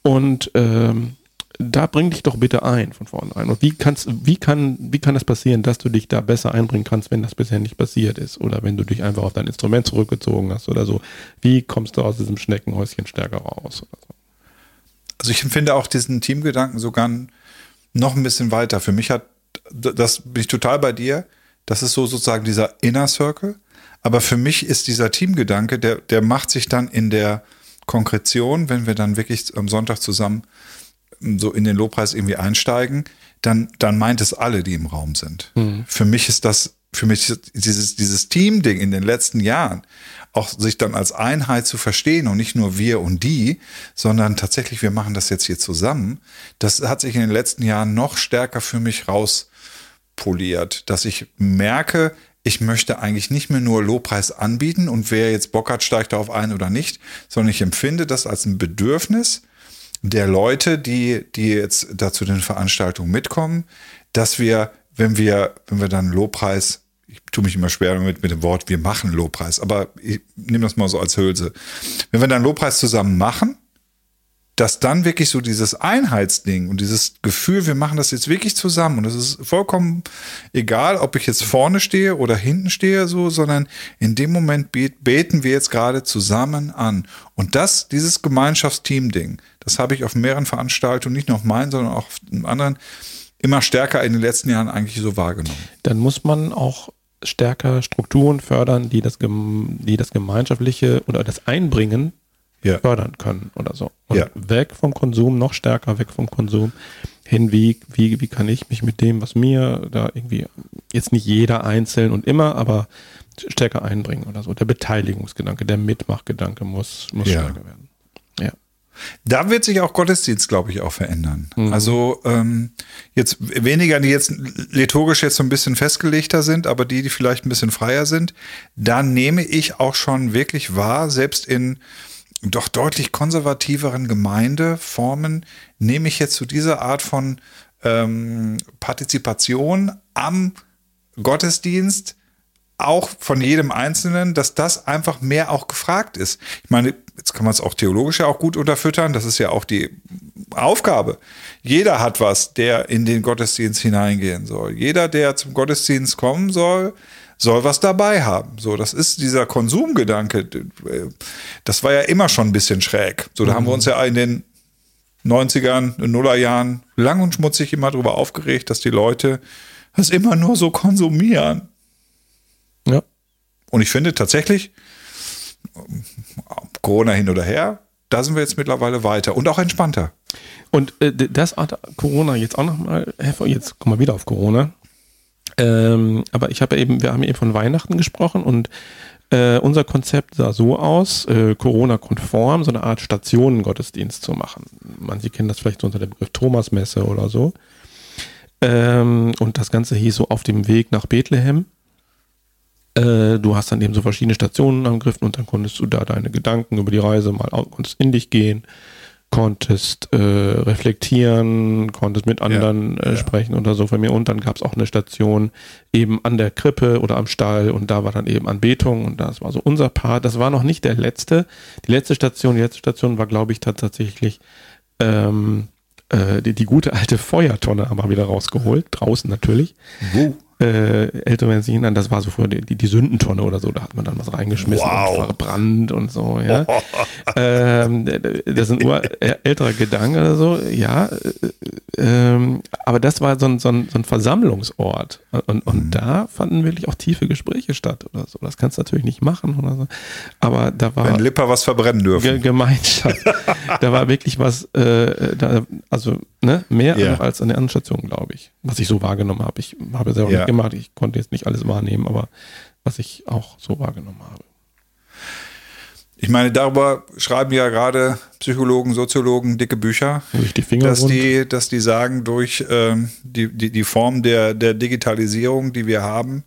Und ähm, da bring dich doch bitte ein von vornherein. Und wie kannst, wie kann, wie kann das passieren, dass du dich da besser einbringen kannst, wenn das bisher nicht passiert ist? Oder wenn du dich einfach auf dein Instrument zurückgezogen hast oder so. Wie kommst du aus diesem Schneckenhäuschen stärker raus? So? Also ich empfinde auch diesen Teamgedanken sogar noch ein bisschen weiter. Für mich hat, das bin ich total bei dir, das ist so sozusagen dieser Inner Circle. Aber für mich ist dieser Teamgedanke, der, der macht sich dann in der Konkretion, wenn wir dann wirklich am Sonntag zusammen so in den Lobpreis irgendwie einsteigen, dann, dann meint es alle, die im Raum sind. Für mich ist das, für mich ist dieses, dieses Team-Ding in den letzten Jahren, auch sich dann als Einheit zu verstehen und nicht nur wir und die, sondern tatsächlich, wir machen das jetzt hier zusammen, das hat sich in den letzten Jahren noch stärker für mich rauspoliert, dass ich merke, ich möchte eigentlich nicht mehr nur Lobpreis anbieten und wer jetzt Bock hat, steigt darauf ein oder nicht, sondern ich empfinde das als ein Bedürfnis, der Leute, die, die jetzt da zu den Veranstaltungen mitkommen, dass wir, wenn wir, wenn wir dann Lobpreis, ich tue mich immer schwer damit mit dem Wort, wir machen Lobpreis, aber ich nehme das mal so als Hülse. Wenn wir dann Lobpreis zusammen machen, dass dann wirklich so dieses Einheitsding und dieses Gefühl, wir machen das jetzt wirklich zusammen und es ist vollkommen egal, ob ich jetzt vorne stehe oder hinten stehe, so, sondern in dem Moment bet- beten wir jetzt gerade zusammen an. Und das, dieses Gemeinschaftsteam-Ding, das habe ich auf mehreren Veranstaltungen, nicht nur auf meinen, sondern auch auf anderen, immer stärker in den letzten Jahren eigentlich so wahrgenommen. Dann muss man auch stärker Strukturen fördern, die das, die das Gemeinschaftliche oder das Einbringen Ja. fördern können oder so. Und Ja. weg vom Konsum, noch stärker weg vom Konsum, hin, wie, wie, wie kann ich mich mit dem, was mir da irgendwie, jetzt nicht jeder einzeln und immer, aber stärker einbringen oder so. Der Beteiligungsgedanke, der Mitmachgedanke muss, muss Ja. stärker werden. Ja. Da wird sich auch Gottesdienst, glaube ich, auch verändern. Also ähm, jetzt weniger, die jetzt liturgisch jetzt so ein bisschen festgelegter sind, aber die, die vielleicht ein bisschen freier sind, da nehme ich auch schon wirklich wahr, selbst in doch deutlich konservativeren Gemeindeformen, nehme ich jetzt zu dieser Art von ähm, Partizipation am Gottesdienst auch von jedem Einzelnen, dass das einfach mehr auch gefragt ist. Ich meine, jetzt kann man es auch theologisch ja auch gut unterfüttern. Das ist ja auch die Aufgabe. Jeder hat was, der in den Gottesdienst hineingehen soll. Jeder, der zum Gottesdienst kommen soll, soll was dabei haben. So, das ist dieser Konsumgedanke. Das war ja immer schon ein bisschen schräg. So, da haben wir uns ja in den 90ern, Nullerjahren lang und schmutzig immer darüber aufgeregt, dass die Leute das immer nur so konsumieren. Ja. Und ich finde tatsächlich, Corona hin oder her, da sind wir jetzt mittlerweile weiter und auch entspannter. Und äh, das hat Corona jetzt auch nochmal. Jetzt kommen wir wieder auf Corona. Ähm, aber ich habe eben, wir haben eben von Weihnachten gesprochen und äh, unser Konzept sah so aus, äh, Corona-konform, so eine Art Stationengottesdienst zu machen. Manche kennen das vielleicht so unter dem Begriff Thomasmesse oder so. Ähm, und das Ganze hieß so auf dem Weg nach Bethlehem. Äh, du hast dann eben so verschiedene Stationen angegriffen und dann konntest du da deine Gedanken über die Reise mal in dich gehen, konntest äh, reflektieren, konntest mit anderen äh, sprechen oder so von mir. Und dann gab es auch eine Station eben an der Krippe oder am Stall und da war dann eben Anbetung und das war so unser Part. Das war noch nicht der letzte. Die letzte Station, die letzte Station war, glaube ich, tatsächlich ähm, äh, die, die gute alte Feuertonne haben wir wieder rausgeholt, draußen natürlich. Wo? Äh, ältere werden sich erinnern, das war so früher die, die, die Sündentonne oder so, da hat man dann was reingeschmissen Wow. und verbrannt und so, ja. <laughs> ähm, das sind nur ältere Gedanken oder so, ja. Äh, ähm, aber das war so ein, so ein, so ein Versammlungsort. Und, und da fanden wirklich auch tiefe Gespräche statt oder so. Das kannst du natürlich nicht machen oder so. Aber da war. Wenn Lipper was verbrennen dürfen. Gemeinschaft. <laughs> da war wirklich was, äh, da, also ne, mehr Ja. als an der anderen Station, glaube ich, was ich so wahrgenommen habe. Ich habe selber Ja. nicht gemacht, ich konnte jetzt nicht alles wahrnehmen, aber was ich auch so wahrgenommen habe. Ich meine, darüber schreiben ja gerade Psychologen, Soziologen dicke Bücher, die dass die, dass die sagen, durch ähm, die, die, die Form der, der Digitalisierung, die wir haben,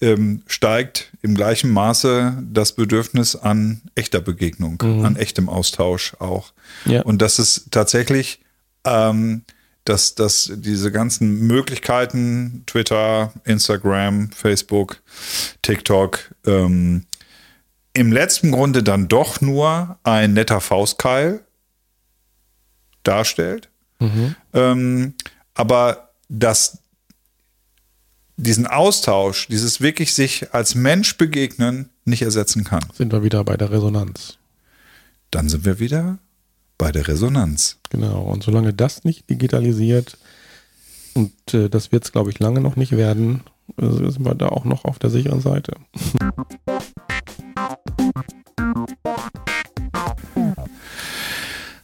ähm, steigt im gleichen Maße das Bedürfnis an echter Begegnung, an echtem Austausch auch. Ja. Und dass es tatsächlich, ähm, dass, dass diese ganzen Möglichkeiten, Twitter, Instagram, Facebook, TikTok, ähm, im letzten Grunde dann doch nur ein netter Faustkeil darstellt. Ähm, aber dass diesen Austausch, dieses wirklich sich als Mensch begegnen, nicht ersetzen kann. Sind wir wieder bei der Resonanz. Dann sind wir wieder bei der Resonanz. Genau. Und solange das nicht digitalisiert, und äh, das wird es, glaube ich, lange noch nicht werden, äh, sind wir da auch noch auf der sicheren Seite.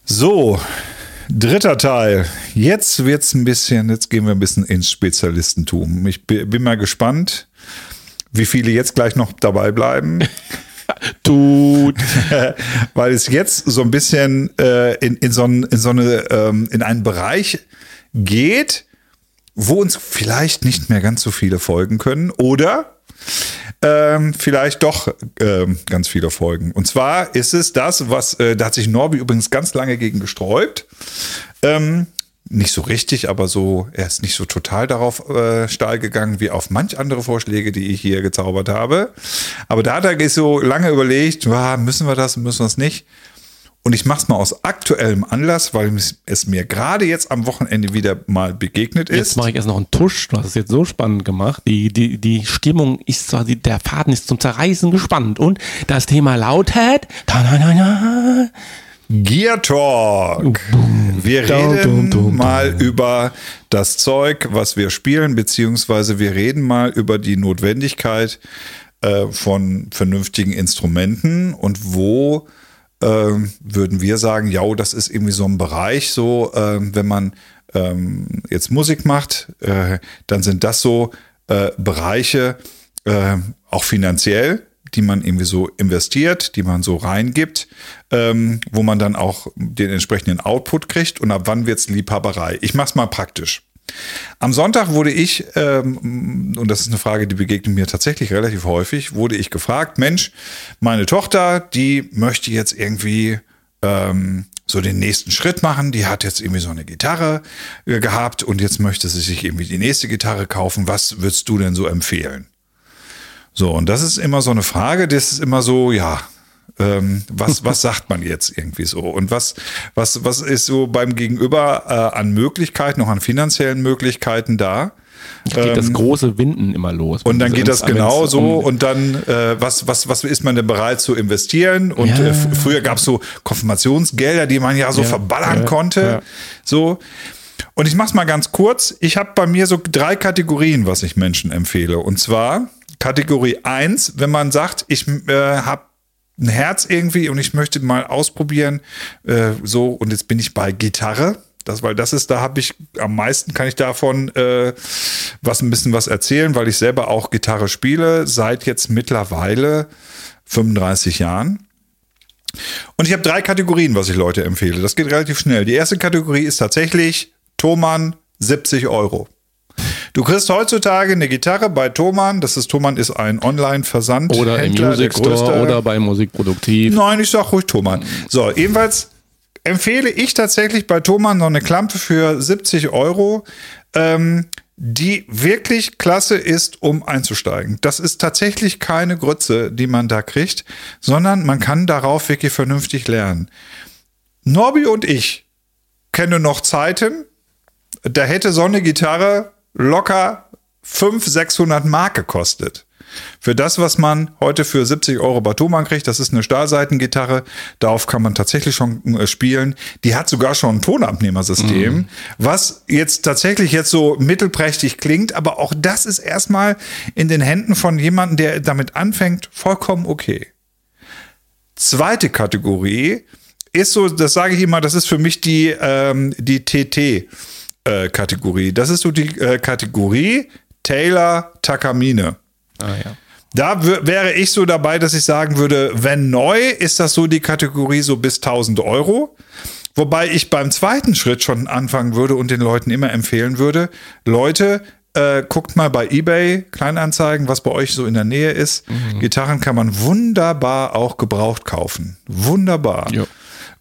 So, dritter Teil. Jetzt wird's ein bisschen, jetzt gehen wir ein bisschen ins Spezialistentum. Ich bi- bin mal gespannt, wie viele jetzt gleich noch dabei bleiben. <laughs> Tut. <laughs> weil es jetzt so ein bisschen äh, in, in, so ein, in so eine ähm, in einen Bereich geht, wo uns vielleicht nicht mehr ganz so viele folgen können oder ähm, vielleicht doch ähm, ganz viele folgen. Und zwar ist es das, was äh, da hat sich Norbi übrigens ganz lange gegen gesträubt. Ähm, nicht so richtig, aber so, er ist nicht so total darauf äh, steil gegangen wie auf manch andere Vorschläge, die ich hier gezaubert habe. Aber da hat er so lange überlegt, "Ah, müssen wir das, müssen wir es nicht. Und ich mache es mal aus aktuellem Anlass, weil es- mir gerade jetzt am Wochenende wieder mal begegnet Jetzt ist. mache ich erst noch einen Tusch. Du hast es jetzt so spannend gemacht. Die, die, die Stimmung ist zwar, der Faden ist zum Zerreißen gespannt. Und das Thema lautet. Ta -na -na -na. Gear Talk. Wir reden mal über das Zeug, was wir spielen, beziehungsweise wir reden mal über die Notwendigkeit äh, von vernünftigen Instrumenten und wo ähm, würden wir sagen, ja, das ist irgendwie so ein Bereich, so ähm, wenn man ähm, jetzt Musik macht, äh, dann sind das so äh, Bereiche, äh, auch finanziell, die man irgendwie so investiert, die man so reingibt, ähm, wo man dann auch den entsprechenden Output kriegt und ab wann wird's Liebhaberei. Ich mach's mal praktisch. Am Sonntag wurde ich, ähm, und das ist eine Frage, die begegnet mir tatsächlich relativ häufig, wurde ich gefragt, Mensch, meine Tochter, die möchte jetzt irgendwie ähm, so den nächsten Schritt machen. Die hat jetzt irgendwie so eine Gitarre äh, gehabt und jetzt möchte sie sich irgendwie die nächste Gitarre kaufen. Was würdest du denn so empfehlen? So, und das ist immer so eine Frage, das ist immer so, ja, ähm, was, was <laughs> sagt man jetzt irgendwie so? Und was, was, was ist so beim Gegenüber äh, an Möglichkeiten, noch an finanziellen Möglichkeiten da? Geht das große Winden immer los. Ähm, Und dann geht das genau so um- und dann, äh, was, was, was ist man denn bereit zu investieren? Und Ja. äh, früher gab es so Konfirmationsgelder, die man ja so Ja, verballern ja, konnte. So. Und ich mach's mal ganz kurz. Ich habe bei mir so drei Kategorien, was ich Menschen empfehle. Und zwar Kategorie eins, wenn man sagt, ich äh, habe ein Herz irgendwie und ich möchte mal ausprobieren, äh, so und jetzt bin ich bei Gitarre. Das, weil das ist, da habe ich am meisten kann ich davon äh, was ein bisschen was erzählen, weil ich selber auch Gitarre spiele, seit jetzt mittlerweile 35 Jahren. Und ich habe drei Kategorien, was ich Leute empfehle. Das geht relativ schnell. Die erste Kategorie ist tatsächlich Thomann 70 Euro. Du kriegst heutzutage eine Gitarre bei Thomann. Das ist Thomann ist ein Online-Versand. Oder im Music Store oder bei Musikproduktiv. Nein, ich sag ruhig Thomann. So, ebenfalls empfehle ich tatsächlich bei Thomann noch eine Klampe für 70 Euro, ähm, die wirklich klasse ist, um einzusteigen. Das ist tatsächlich keine Grütze, die man da kriegt, sondern man kann darauf wirklich vernünftig lernen. Norbi und ich kennen noch Zeiten, da hätte so eine Gitarre locker 500, 600 Mark gekostet. Für das, was man heute für 70 Euro bei Thomann kriegt, das ist eine Stahlseitengitarre, darauf kann man tatsächlich schon äh, spielen. Die hat sogar schon ein Tonabnehmersystem, was jetzt tatsächlich jetzt so mittelprächtig klingt, aber auch das ist erstmal in den Händen von jemandem, der damit anfängt, vollkommen okay. Zweite Kategorie ist so, das sage ich immer, das ist für mich die, ähm, die TT-Kategorie. das ist so die äh, Kategorie Taylor Takamine. Ah, ja. Da wäre ich so dabei, dass ich sagen würde, wenn neu, ist das so die Kategorie so bis 1000 Euro. Wobei ich beim zweiten Schritt schon anfangen würde und den Leuten immer empfehlen würde, Leute, äh, guckt mal bei eBay Kleinanzeigen, was bei euch so in der Nähe ist. Mhm. Gitarren kann man wunderbar auch gebraucht kaufen. Wunderbar. Jo.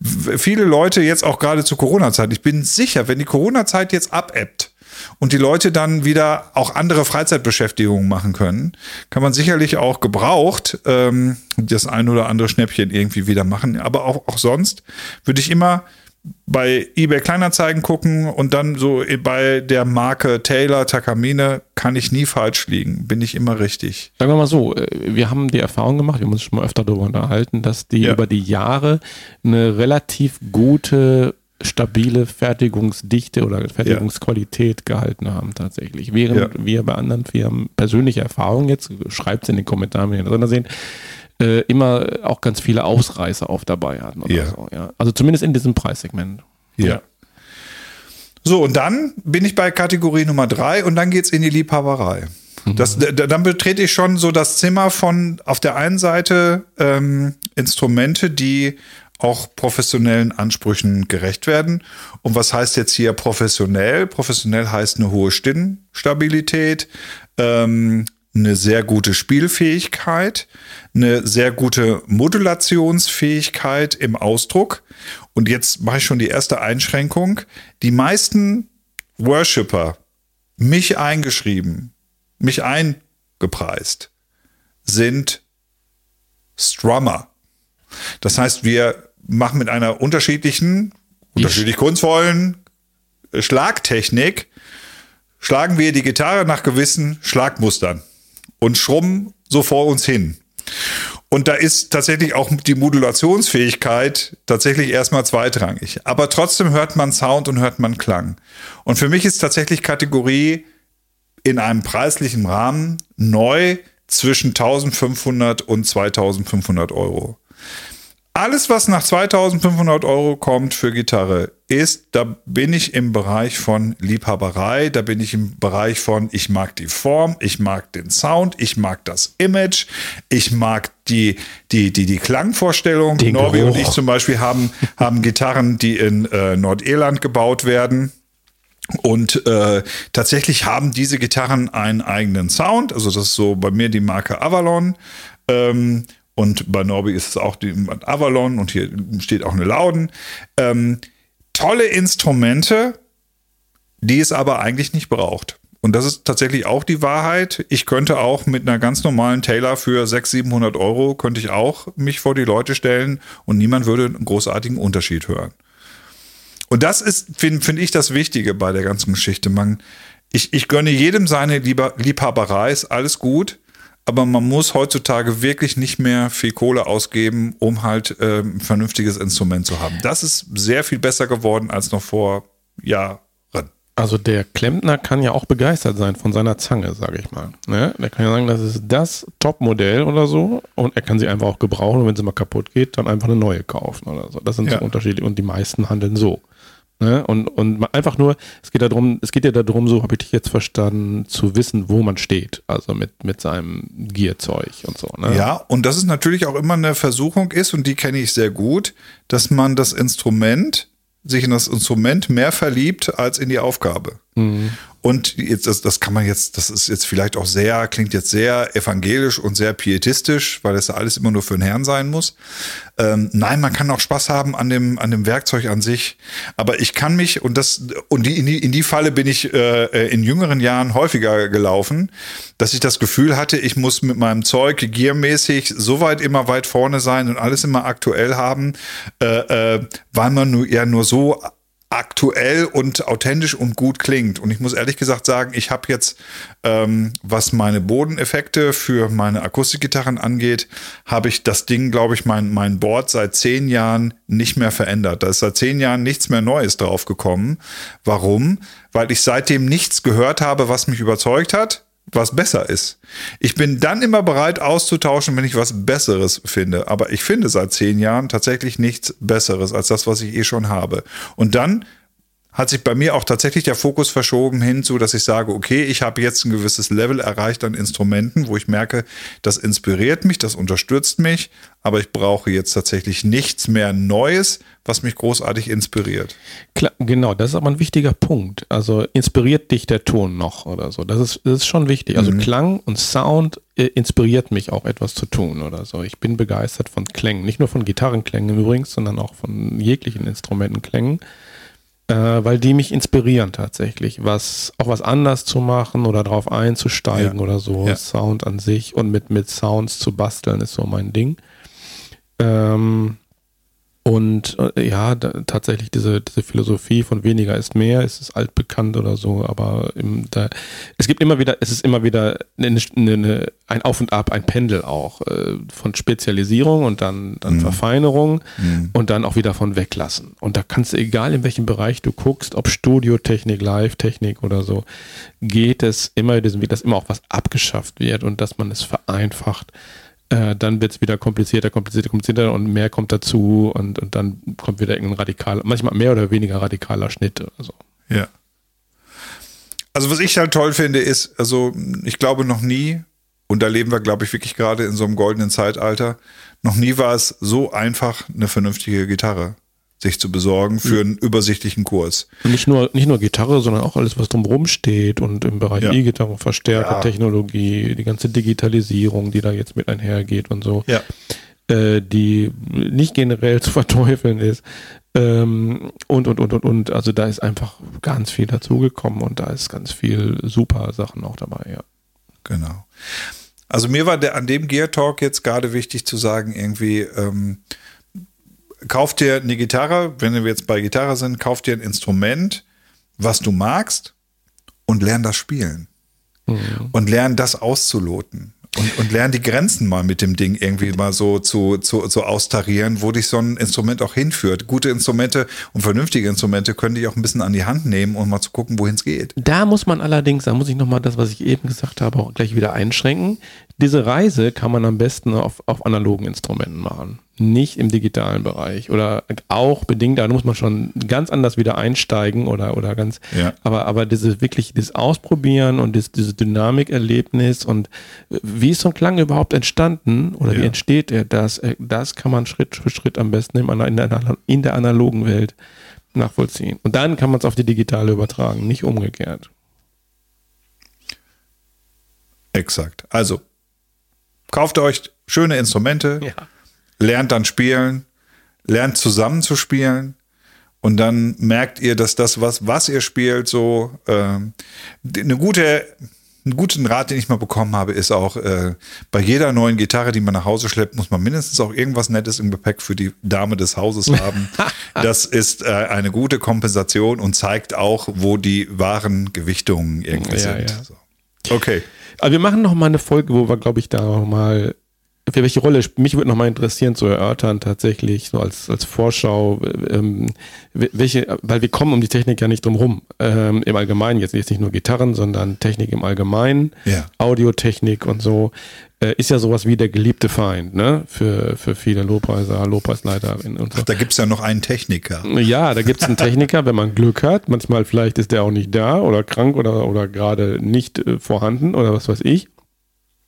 Viele Leute jetzt auch gerade zur Corona-Zeit. Ich bin sicher, wenn die Corona-Zeit jetzt abebbt und die Leute dann wieder auch andere Freizeitbeschäftigungen machen können, kann man sicherlich auch gebraucht ähm, das ein oder andere Schnäppchen irgendwie wieder machen. Aber auch, auch sonst würde ich immer bei eBay Kleinanzeigen gucken und dann so bei der Marke Taylor Takamine kann ich nie falsch liegen, bin ich immer richtig. Sagen wir mal so, äh, wir haben die Erfahrung gemacht, wir haben uns schon mal öfter darüber unterhalten, dass die ja. über die Jahre eine relativ gute stabile Fertigungsdichte oder Fertigungsqualität ja. gehalten haben tatsächlich. Während ja. wir bei anderen Firmen persönliche Erfahrungen jetzt, schreibt es in den Kommentaren, wenn ihr drin sehen, äh, immer auch ganz viele Ausreißer auf dabei hatten. Oder ja. So, ja. Also zumindest in diesem Preissegment. Ja. ja. So, und dann bin ich bei Kategorie Nummer drei und dann geht es in die Liebhaberei. Mhm. Das, dann betrete ich schon so das Zimmer von auf der einen Seite ähm, Instrumente, die auch professionellen Ansprüchen gerecht werden. Und was heißt jetzt hier professionell? Professionell heißt eine hohe Stimmstabilität, ähm, eine sehr gute Spielfähigkeit, eine sehr gute Modulationsfähigkeit im Ausdruck. Und jetzt mache ich schon die erste Einschränkung. Die meisten Worshipper, mich eingeschrieben, mich eingepreist, sind Strummer. Das heißt, wir machen mit einer unterschiedlichen, unterschiedlich kunstvollen Schlagtechnik, schlagen wir die Gitarre nach gewissen Schlagmustern und schrubben so vor uns hin. Und da ist tatsächlich auch die Modulationsfähigkeit tatsächlich erstmal zweitrangig. Aber trotzdem hört man Sound und hört man Klang. Und für mich ist tatsächlich Kategorie in einem preislichen Rahmen neu zwischen 1500 und 2500 Euro. Alles, was nach 2500 Euro kommt für Gitarre, ist, da bin ich im Bereich von Liebhaberei, da bin ich im Bereich von, ich mag die Form, ich mag den Sound, ich mag das Image, ich mag die, die, die, die Klangvorstellung. Den Norbi Geruch. und ich zum Beispiel haben, haben Gitarren, die in äh, Nordirland gebaut werden. Und äh, tatsächlich haben diese Gitarren einen eigenen Sound. Also das ist so bei mir die Marke Avalon. Ähm, und bei Norby ist es auch die Avalon und hier steht auch eine Lauden. Ähm, tolle Instrumente, die es aber eigentlich nicht braucht. Und das ist tatsächlich auch die Wahrheit. Ich könnte auch mit einer ganz normalen Taylor für 600, 700 Euro, könnte ich auch mich vor die Leute stellen und niemand würde einen großartigen Unterschied hören. Und das ist, finde find ich, das Wichtige bei der ganzen Geschichte. Man, ich, ich gönne jedem seine Liebhaberei, ist alles gut aber man muss heutzutage wirklich nicht mehr viel Kohle ausgeben, um halt äh, ein vernünftiges Instrument zu haben. Das ist sehr viel besser geworden als noch vor Jahren. Also der Klempner kann ja auch begeistert sein von seiner Zange, sage ich mal. Ne? Der kann ja sagen, das ist das Top-Modell oder so und er kann sie einfach auch gebrauchen und wenn sie mal kaputt geht, dann einfach eine neue kaufen oder so. Das sind ja. so Unterschiede und die meisten handeln so. Ne? Und, und einfach nur, es geht darum, es geht ja darum, so habe ich dich jetzt verstanden, zu wissen, wo man steht, also mit, mit seinem Gearzeug und so. Ne? Ja, und das ist natürlich auch immer eine Versuchung ist, und die kenne ich sehr gut, dass man das Instrument, sich in das Instrument mehr verliebt als in die Aufgabe. Mhm. Und jetzt, das, das kann man jetzt, das ist jetzt vielleicht auch sehr, klingt jetzt sehr evangelisch und sehr pietistisch, weil das ja alles immer nur für den Herrn sein muss. Ähm, nein, man kann auch Spaß haben an dem, an dem Werkzeug an sich. Aber ich kann mich, und das, und die, in, die, in die Falle bin ich äh, in jüngeren Jahren häufiger gelaufen, dass ich das Gefühl hatte, ich muss mit meinem Zeug giermäßig so weit immer weit vorne sein und alles immer aktuell haben, äh, äh, weil man nur ja nur so aktuell und authentisch und gut klingt. Und ich muss ehrlich gesagt sagen, ich habe jetzt, ähm, was meine Bodeneffekte für meine Akustikgitarren angeht, habe ich das Ding, glaube ich, mein, mein Board seit zehn Jahren nicht mehr verändert. Da ist seit zehn Jahren nichts mehr Neues draufgekommen. Warum? Weil ich seitdem nichts gehört habe, was mich überzeugt hat was besser ist. Ich bin dann immer bereit auszutauschen, wenn ich was Besseres finde. Aber ich finde seit zehn Jahren tatsächlich nichts Besseres als das, was ich eh schon habe. Und dann hat sich bei mir auch tatsächlich der Fokus verschoben hinzu, dass ich sage, okay, ich habe jetzt ein gewisses Level erreicht an Instrumenten, wo ich merke, das inspiriert mich, das unterstützt mich, aber ich brauche jetzt tatsächlich nichts mehr Neues, was mich großartig inspiriert. Klar, genau, das ist aber ein wichtiger Punkt. Also inspiriert dich der Ton noch oder so. Das ist, das ist schon wichtig. Also mhm. Klang und Sound äh, inspiriert mich auch etwas zu tun oder so. Ich bin begeistert von Klängen, nicht nur von Gitarrenklängen übrigens, sondern auch von jeglichen Instrumentenklängen äh, weil die mich inspirieren tatsächlich, was auch was anders zu machen oder drauf einzusteigen ja. oder so. Ja. Sound an sich und mit, mit Sounds zu basteln ist so mein Ding. Ähm, und äh, ja, da, tatsächlich diese, diese Philosophie von weniger ist mehr, ist es altbekannt oder so, aber im, da, es gibt immer wieder, es ist immer wieder eine, eine, ein Auf und Ab, ein Pendel auch äh, von Spezialisierung und dann, dann mhm. Verfeinerung mhm. und dann auch wieder von Weglassen. Und da kannst du, egal in welchem Bereich du guckst, ob Studiotechnik, Live-Technik oder so, geht es immer diesen Weg, dass immer auch was abgeschafft wird und dass man es vereinfacht äh, dann wird es wieder komplizierter, komplizierter, komplizierter und mehr kommt dazu und, und dann kommt wieder irgendein radikaler, manchmal mehr oder weniger radikaler Schnitt. Also. Ja. Also was ich halt toll finde, ist, also ich glaube noch nie, und da leben wir, glaube ich, wirklich gerade in so einem goldenen Zeitalter, noch nie war es so einfach, eine vernünftige Gitarre sich zu besorgen für einen übersichtlichen Kurs. Und nicht nur, nicht nur Gitarre, sondern auch alles, was drumherum steht und im Bereich ja. E-Gitarre, Verstärkertechnologie, ja. die ganze Digitalisierung, die da jetzt mit einhergeht und so, ja. äh, die nicht generell <laughs> zu verteufeln ist. Ähm, und, und, und, und, und. Also da ist einfach ganz viel dazugekommen und da ist ganz viel super Sachen auch dabei, ja. Genau. Also mir war der, an dem Gear Talk jetzt gerade wichtig zu sagen, irgendwie, ähm, kauf dir eine Gitarre, wenn wir jetzt bei Gitarre sind, kauf dir ein Instrument, was du magst und lern das spielen. Mhm. Und lern das auszuloten. Und, und lern die Grenzen mal mit dem Ding irgendwie mal so zu, zu, zu austarieren, wo dich so ein Instrument auch hinführt. Gute Instrumente und vernünftige Instrumente können dich auch ein bisschen an die Hand nehmen um mal zu gucken, wohin es geht. Da muss man allerdings, da muss ich nochmal das, was ich eben gesagt habe, auch gleich wieder einschränken. Diese Reise kann man am besten auf, auf analogen Instrumenten machen nicht im digitalen Bereich oder auch bedingt, da muss man schon ganz anders wieder einsteigen oder, oder ganz, ja. aber, aber dieses wirklich, das Ausprobieren und das, dieses Dynamikerlebnis und wie ist so ein Klang überhaupt entstanden oder ja. wie entsteht er, das, äh, das kann man Schritt für Schritt am besten in der, in der analogen Welt nachvollziehen. Und dann kann man es auf die digitale übertragen, nicht umgekehrt. Exakt. Also, kauft euch schöne Instrumente. Ja lernt dann spielen, lernt zusammen zu spielen und dann merkt ihr, dass das, was, was ihr spielt, so äh, eine gute, einen guten Rat, den ich mal bekommen habe, ist auch, äh, bei jeder neuen Gitarre, die man nach Hause schleppt, muss man mindestens auch irgendwas Nettes im Gepäck für die Dame des Hauses haben. <laughs> das ist äh, eine gute Kompensation und zeigt auch, wo die wahren Gewichtungen irgendwie ja, sind. Ja. So. Okay. Aber wir machen noch mal eine Folge, wo wir, glaube ich, da noch mal für welche Rolle, mich würde nochmal interessieren zu erörtern tatsächlich, so als, als Vorschau, ähm, welche, weil wir kommen um die Technik ja nicht drum rum, ähm, im Allgemeinen, jetzt, jetzt nicht nur Gitarren, sondern Technik im Allgemeinen, ja. Audiotechnik und so, äh, ist ja sowas wie der geliebte Feind, ne, für, für viele Lobpreiser, Lobpreisleiter und so. Ach, da gibt's ja noch einen Techniker. Ja, da gibt's einen Techniker, wenn man Glück hat, manchmal vielleicht ist der auch nicht da oder krank oder, oder gerade nicht äh, vorhanden oder was weiß ich.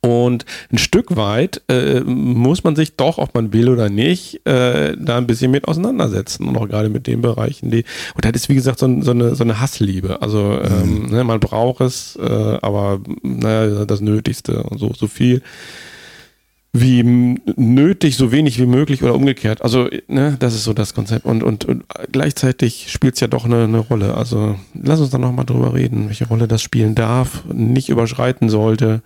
Und ein Stück weit äh, muss man sich doch, ob man will oder nicht, äh, da ein bisschen mit auseinandersetzen. Und auch gerade mit den Bereichen, die. Und das ist, wie gesagt, so, so, eine, so eine Hassliebe. Also ähm, mhm. ne, man braucht es, äh, aber naja, das Nötigste und so, so viel wie nötig, so wenig wie möglich oder umgekehrt. Also, ne, das ist so das Konzept. Und, und, und gleichzeitig spielt es ja doch eine, eine Rolle. Also, lass uns da nochmal drüber reden, welche Rolle das spielen darf, nicht überschreiten sollte.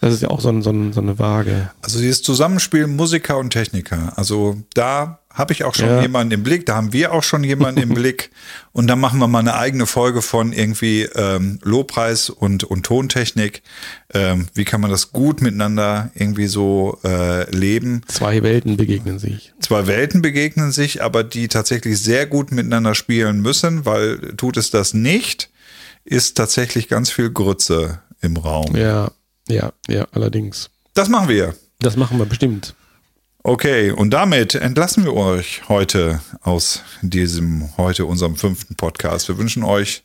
Das ist ja auch so, ein, so, ein, so eine Waage. Also dieses Zusammenspiel Musiker und Techniker. Also da habe ich auch schon ja. jemanden im Blick, da haben wir auch schon jemanden im <laughs> Blick. Und dann machen wir mal eine eigene Folge von irgendwie ähm, Lobpreis und, und Tontechnik. Ähm, wie kann man das gut miteinander irgendwie so äh, leben? Zwei Welten begegnen sich. Zwei Welten begegnen sich, aber die tatsächlich sehr gut miteinander spielen müssen, weil tut es das nicht, ist tatsächlich ganz viel Grütze im Raum. Ja, ja, ja, allerdings. Das machen wir. Das machen wir bestimmt. Okay, und damit entlassen wir euch heute aus diesem, heute unserem fünften Podcast. Wir wünschen euch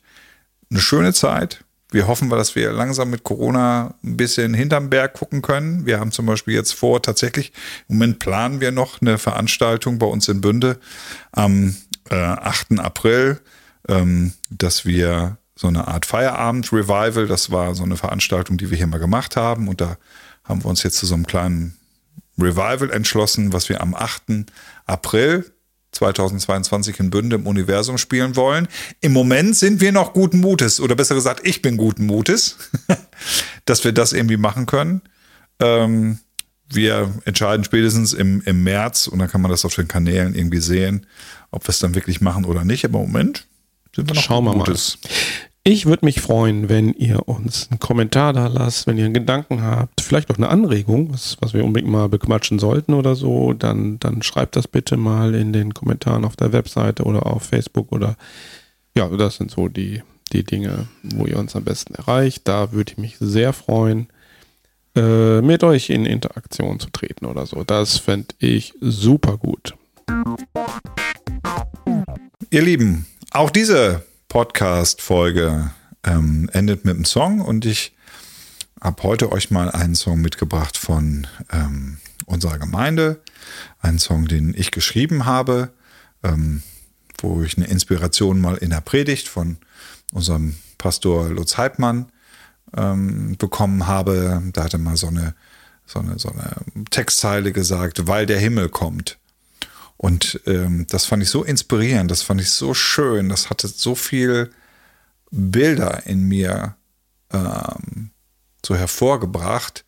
eine schöne Zeit. Wir hoffen, dass wir langsam mit Corona ein bisschen hinterm Berg gucken können. Wir haben zum Beispiel jetzt vor, tatsächlich, im Moment planen wir noch eine Veranstaltung bei uns in Bünde am äh, 8. April, ähm, dass wir so eine Art Feierabend-Revival, das war so eine Veranstaltung, die wir hier mal gemacht haben und da haben wir uns jetzt zu so einem kleinen Revival entschlossen, was wir am 8. April 2022 in Bünde im Universum spielen wollen. Im Moment sind wir noch guten Mutes, oder besser gesagt, ich bin guten Mutes, <laughs> dass wir das irgendwie machen können. Ähm, wir entscheiden spätestens im, im März und dann kann man das auf den Kanälen irgendwie sehen, ob wir es dann wirklich machen oder nicht. Aber im Moment sind wir noch Schauen wir guten mal. Ich würde mich freuen, wenn ihr uns einen Kommentar da lasst, wenn ihr einen Gedanken habt, vielleicht auch eine Anregung, was, was wir unbedingt mal bequatschen sollten oder so, dann, dann schreibt das bitte mal in den Kommentaren auf der Webseite oder auf Facebook oder ja, das sind so die, die Dinge, wo ihr uns am besten erreicht. Da würde ich mich sehr freuen, äh, mit euch in Interaktion zu treten oder so. Das fände ich super gut. Ihr Lieben, auch diese Podcast-Folge ähm, endet mit einem Song und ich habe heute euch mal einen Song mitgebracht von ähm, unserer Gemeinde. Einen Song, den ich geschrieben habe, ähm, wo ich eine Inspiration mal in der Predigt von unserem Pastor Lutz Heidmann ähm, bekommen habe. Da hatte mal so eine, so, eine, so eine Textzeile gesagt, weil der Himmel kommt. Und ähm, das fand ich so inspirierend, das fand ich so schön, das hatte so viel Bilder in mir ähm, so hervorgebracht,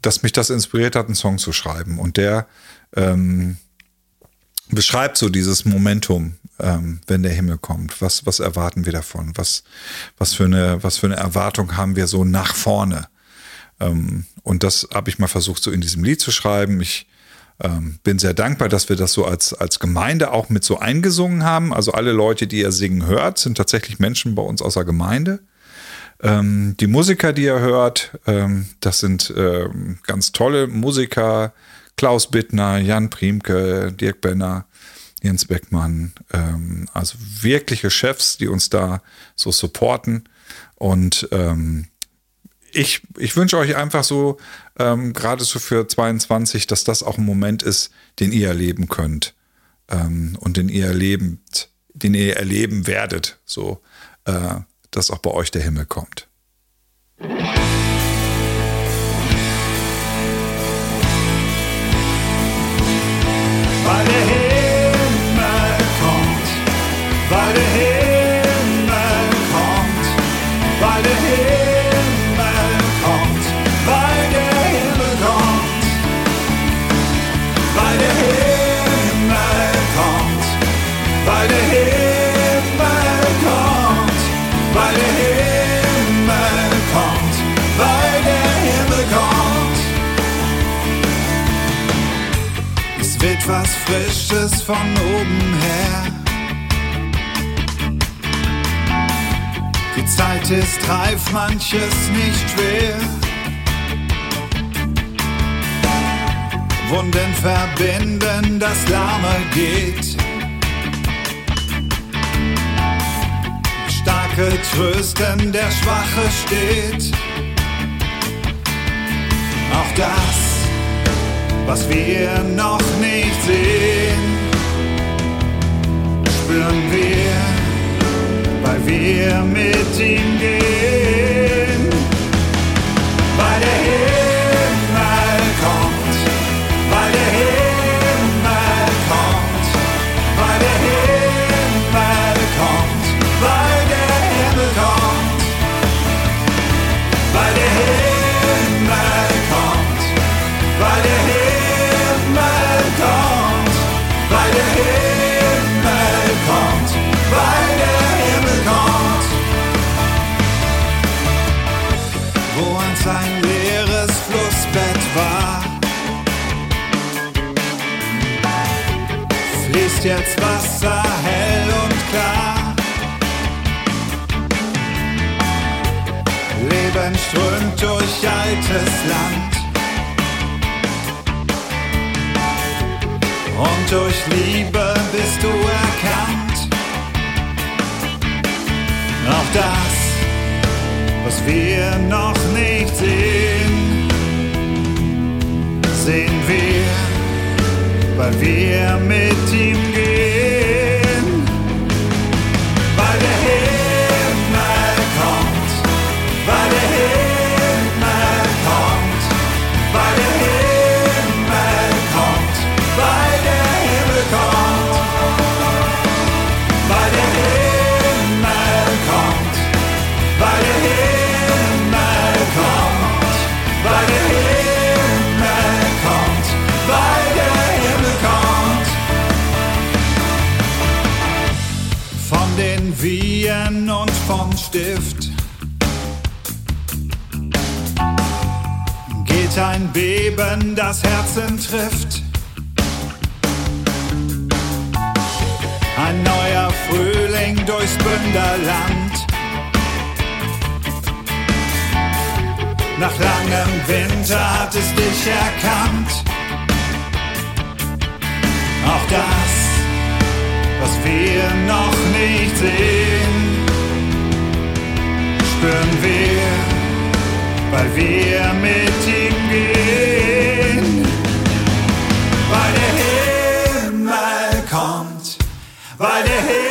dass mich das inspiriert hat, einen Song zu schreiben. Und der ähm, beschreibt so dieses Momentum, ähm, wenn der Himmel kommt. Was, was erwarten wir davon? Was, was, für eine, was für eine Erwartung haben wir so nach vorne? Ähm, und das habe ich mal versucht, so in diesem Lied zu schreiben. Ich ähm, bin sehr dankbar, dass wir das so als, als Gemeinde auch mit so eingesungen haben. Also alle Leute, die ihr singen hört, sind tatsächlich Menschen bei uns aus der Gemeinde. Ähm, die Musiker, die ihr hört, ähm, das sind ähm, ganz tolle Musiker. Klaus Bittner, Jan Priemke, Dirk Benner, Jens Beckmann. Ähm, also wirkliche Chefs, die uns da so supporten. Und ähm, ich, ich wünsche euch einfach so, ähm, gerade so für 22, dass das auch ein Moment ist, den ihr erleben könnt ähm, und den ihr erlebt, den ihr erleben werdet, so, äh, dass auch bei euch der Himmel kommt. Weil der Frisches von oben her. Die Zeit ist reif, manches nicht schwer. Wunden verbinden, das Lahme geht. Starke trösten, der Schwache steht. Auch das was wir noch nicht sehen, spüren wir, weil wir mit ihm gehen. Jetzt Wasser hell und klar. Leben strömt durch altes Land. und durch Liebe bist du erkannt. Auch das, was wir noch nicht sehen, sehen wir, weil wir mit ihm gehen. Geht ein Beben, das Herzen trifft. Ein neuer Frühling durchs Bünderland. Nach langem Winter hat es dich erkannt. Auch das, was wir noch nicht sehen, spüren wir, weil wir mit ihm gehen. Weil der Himmel kommt, weil der Himmel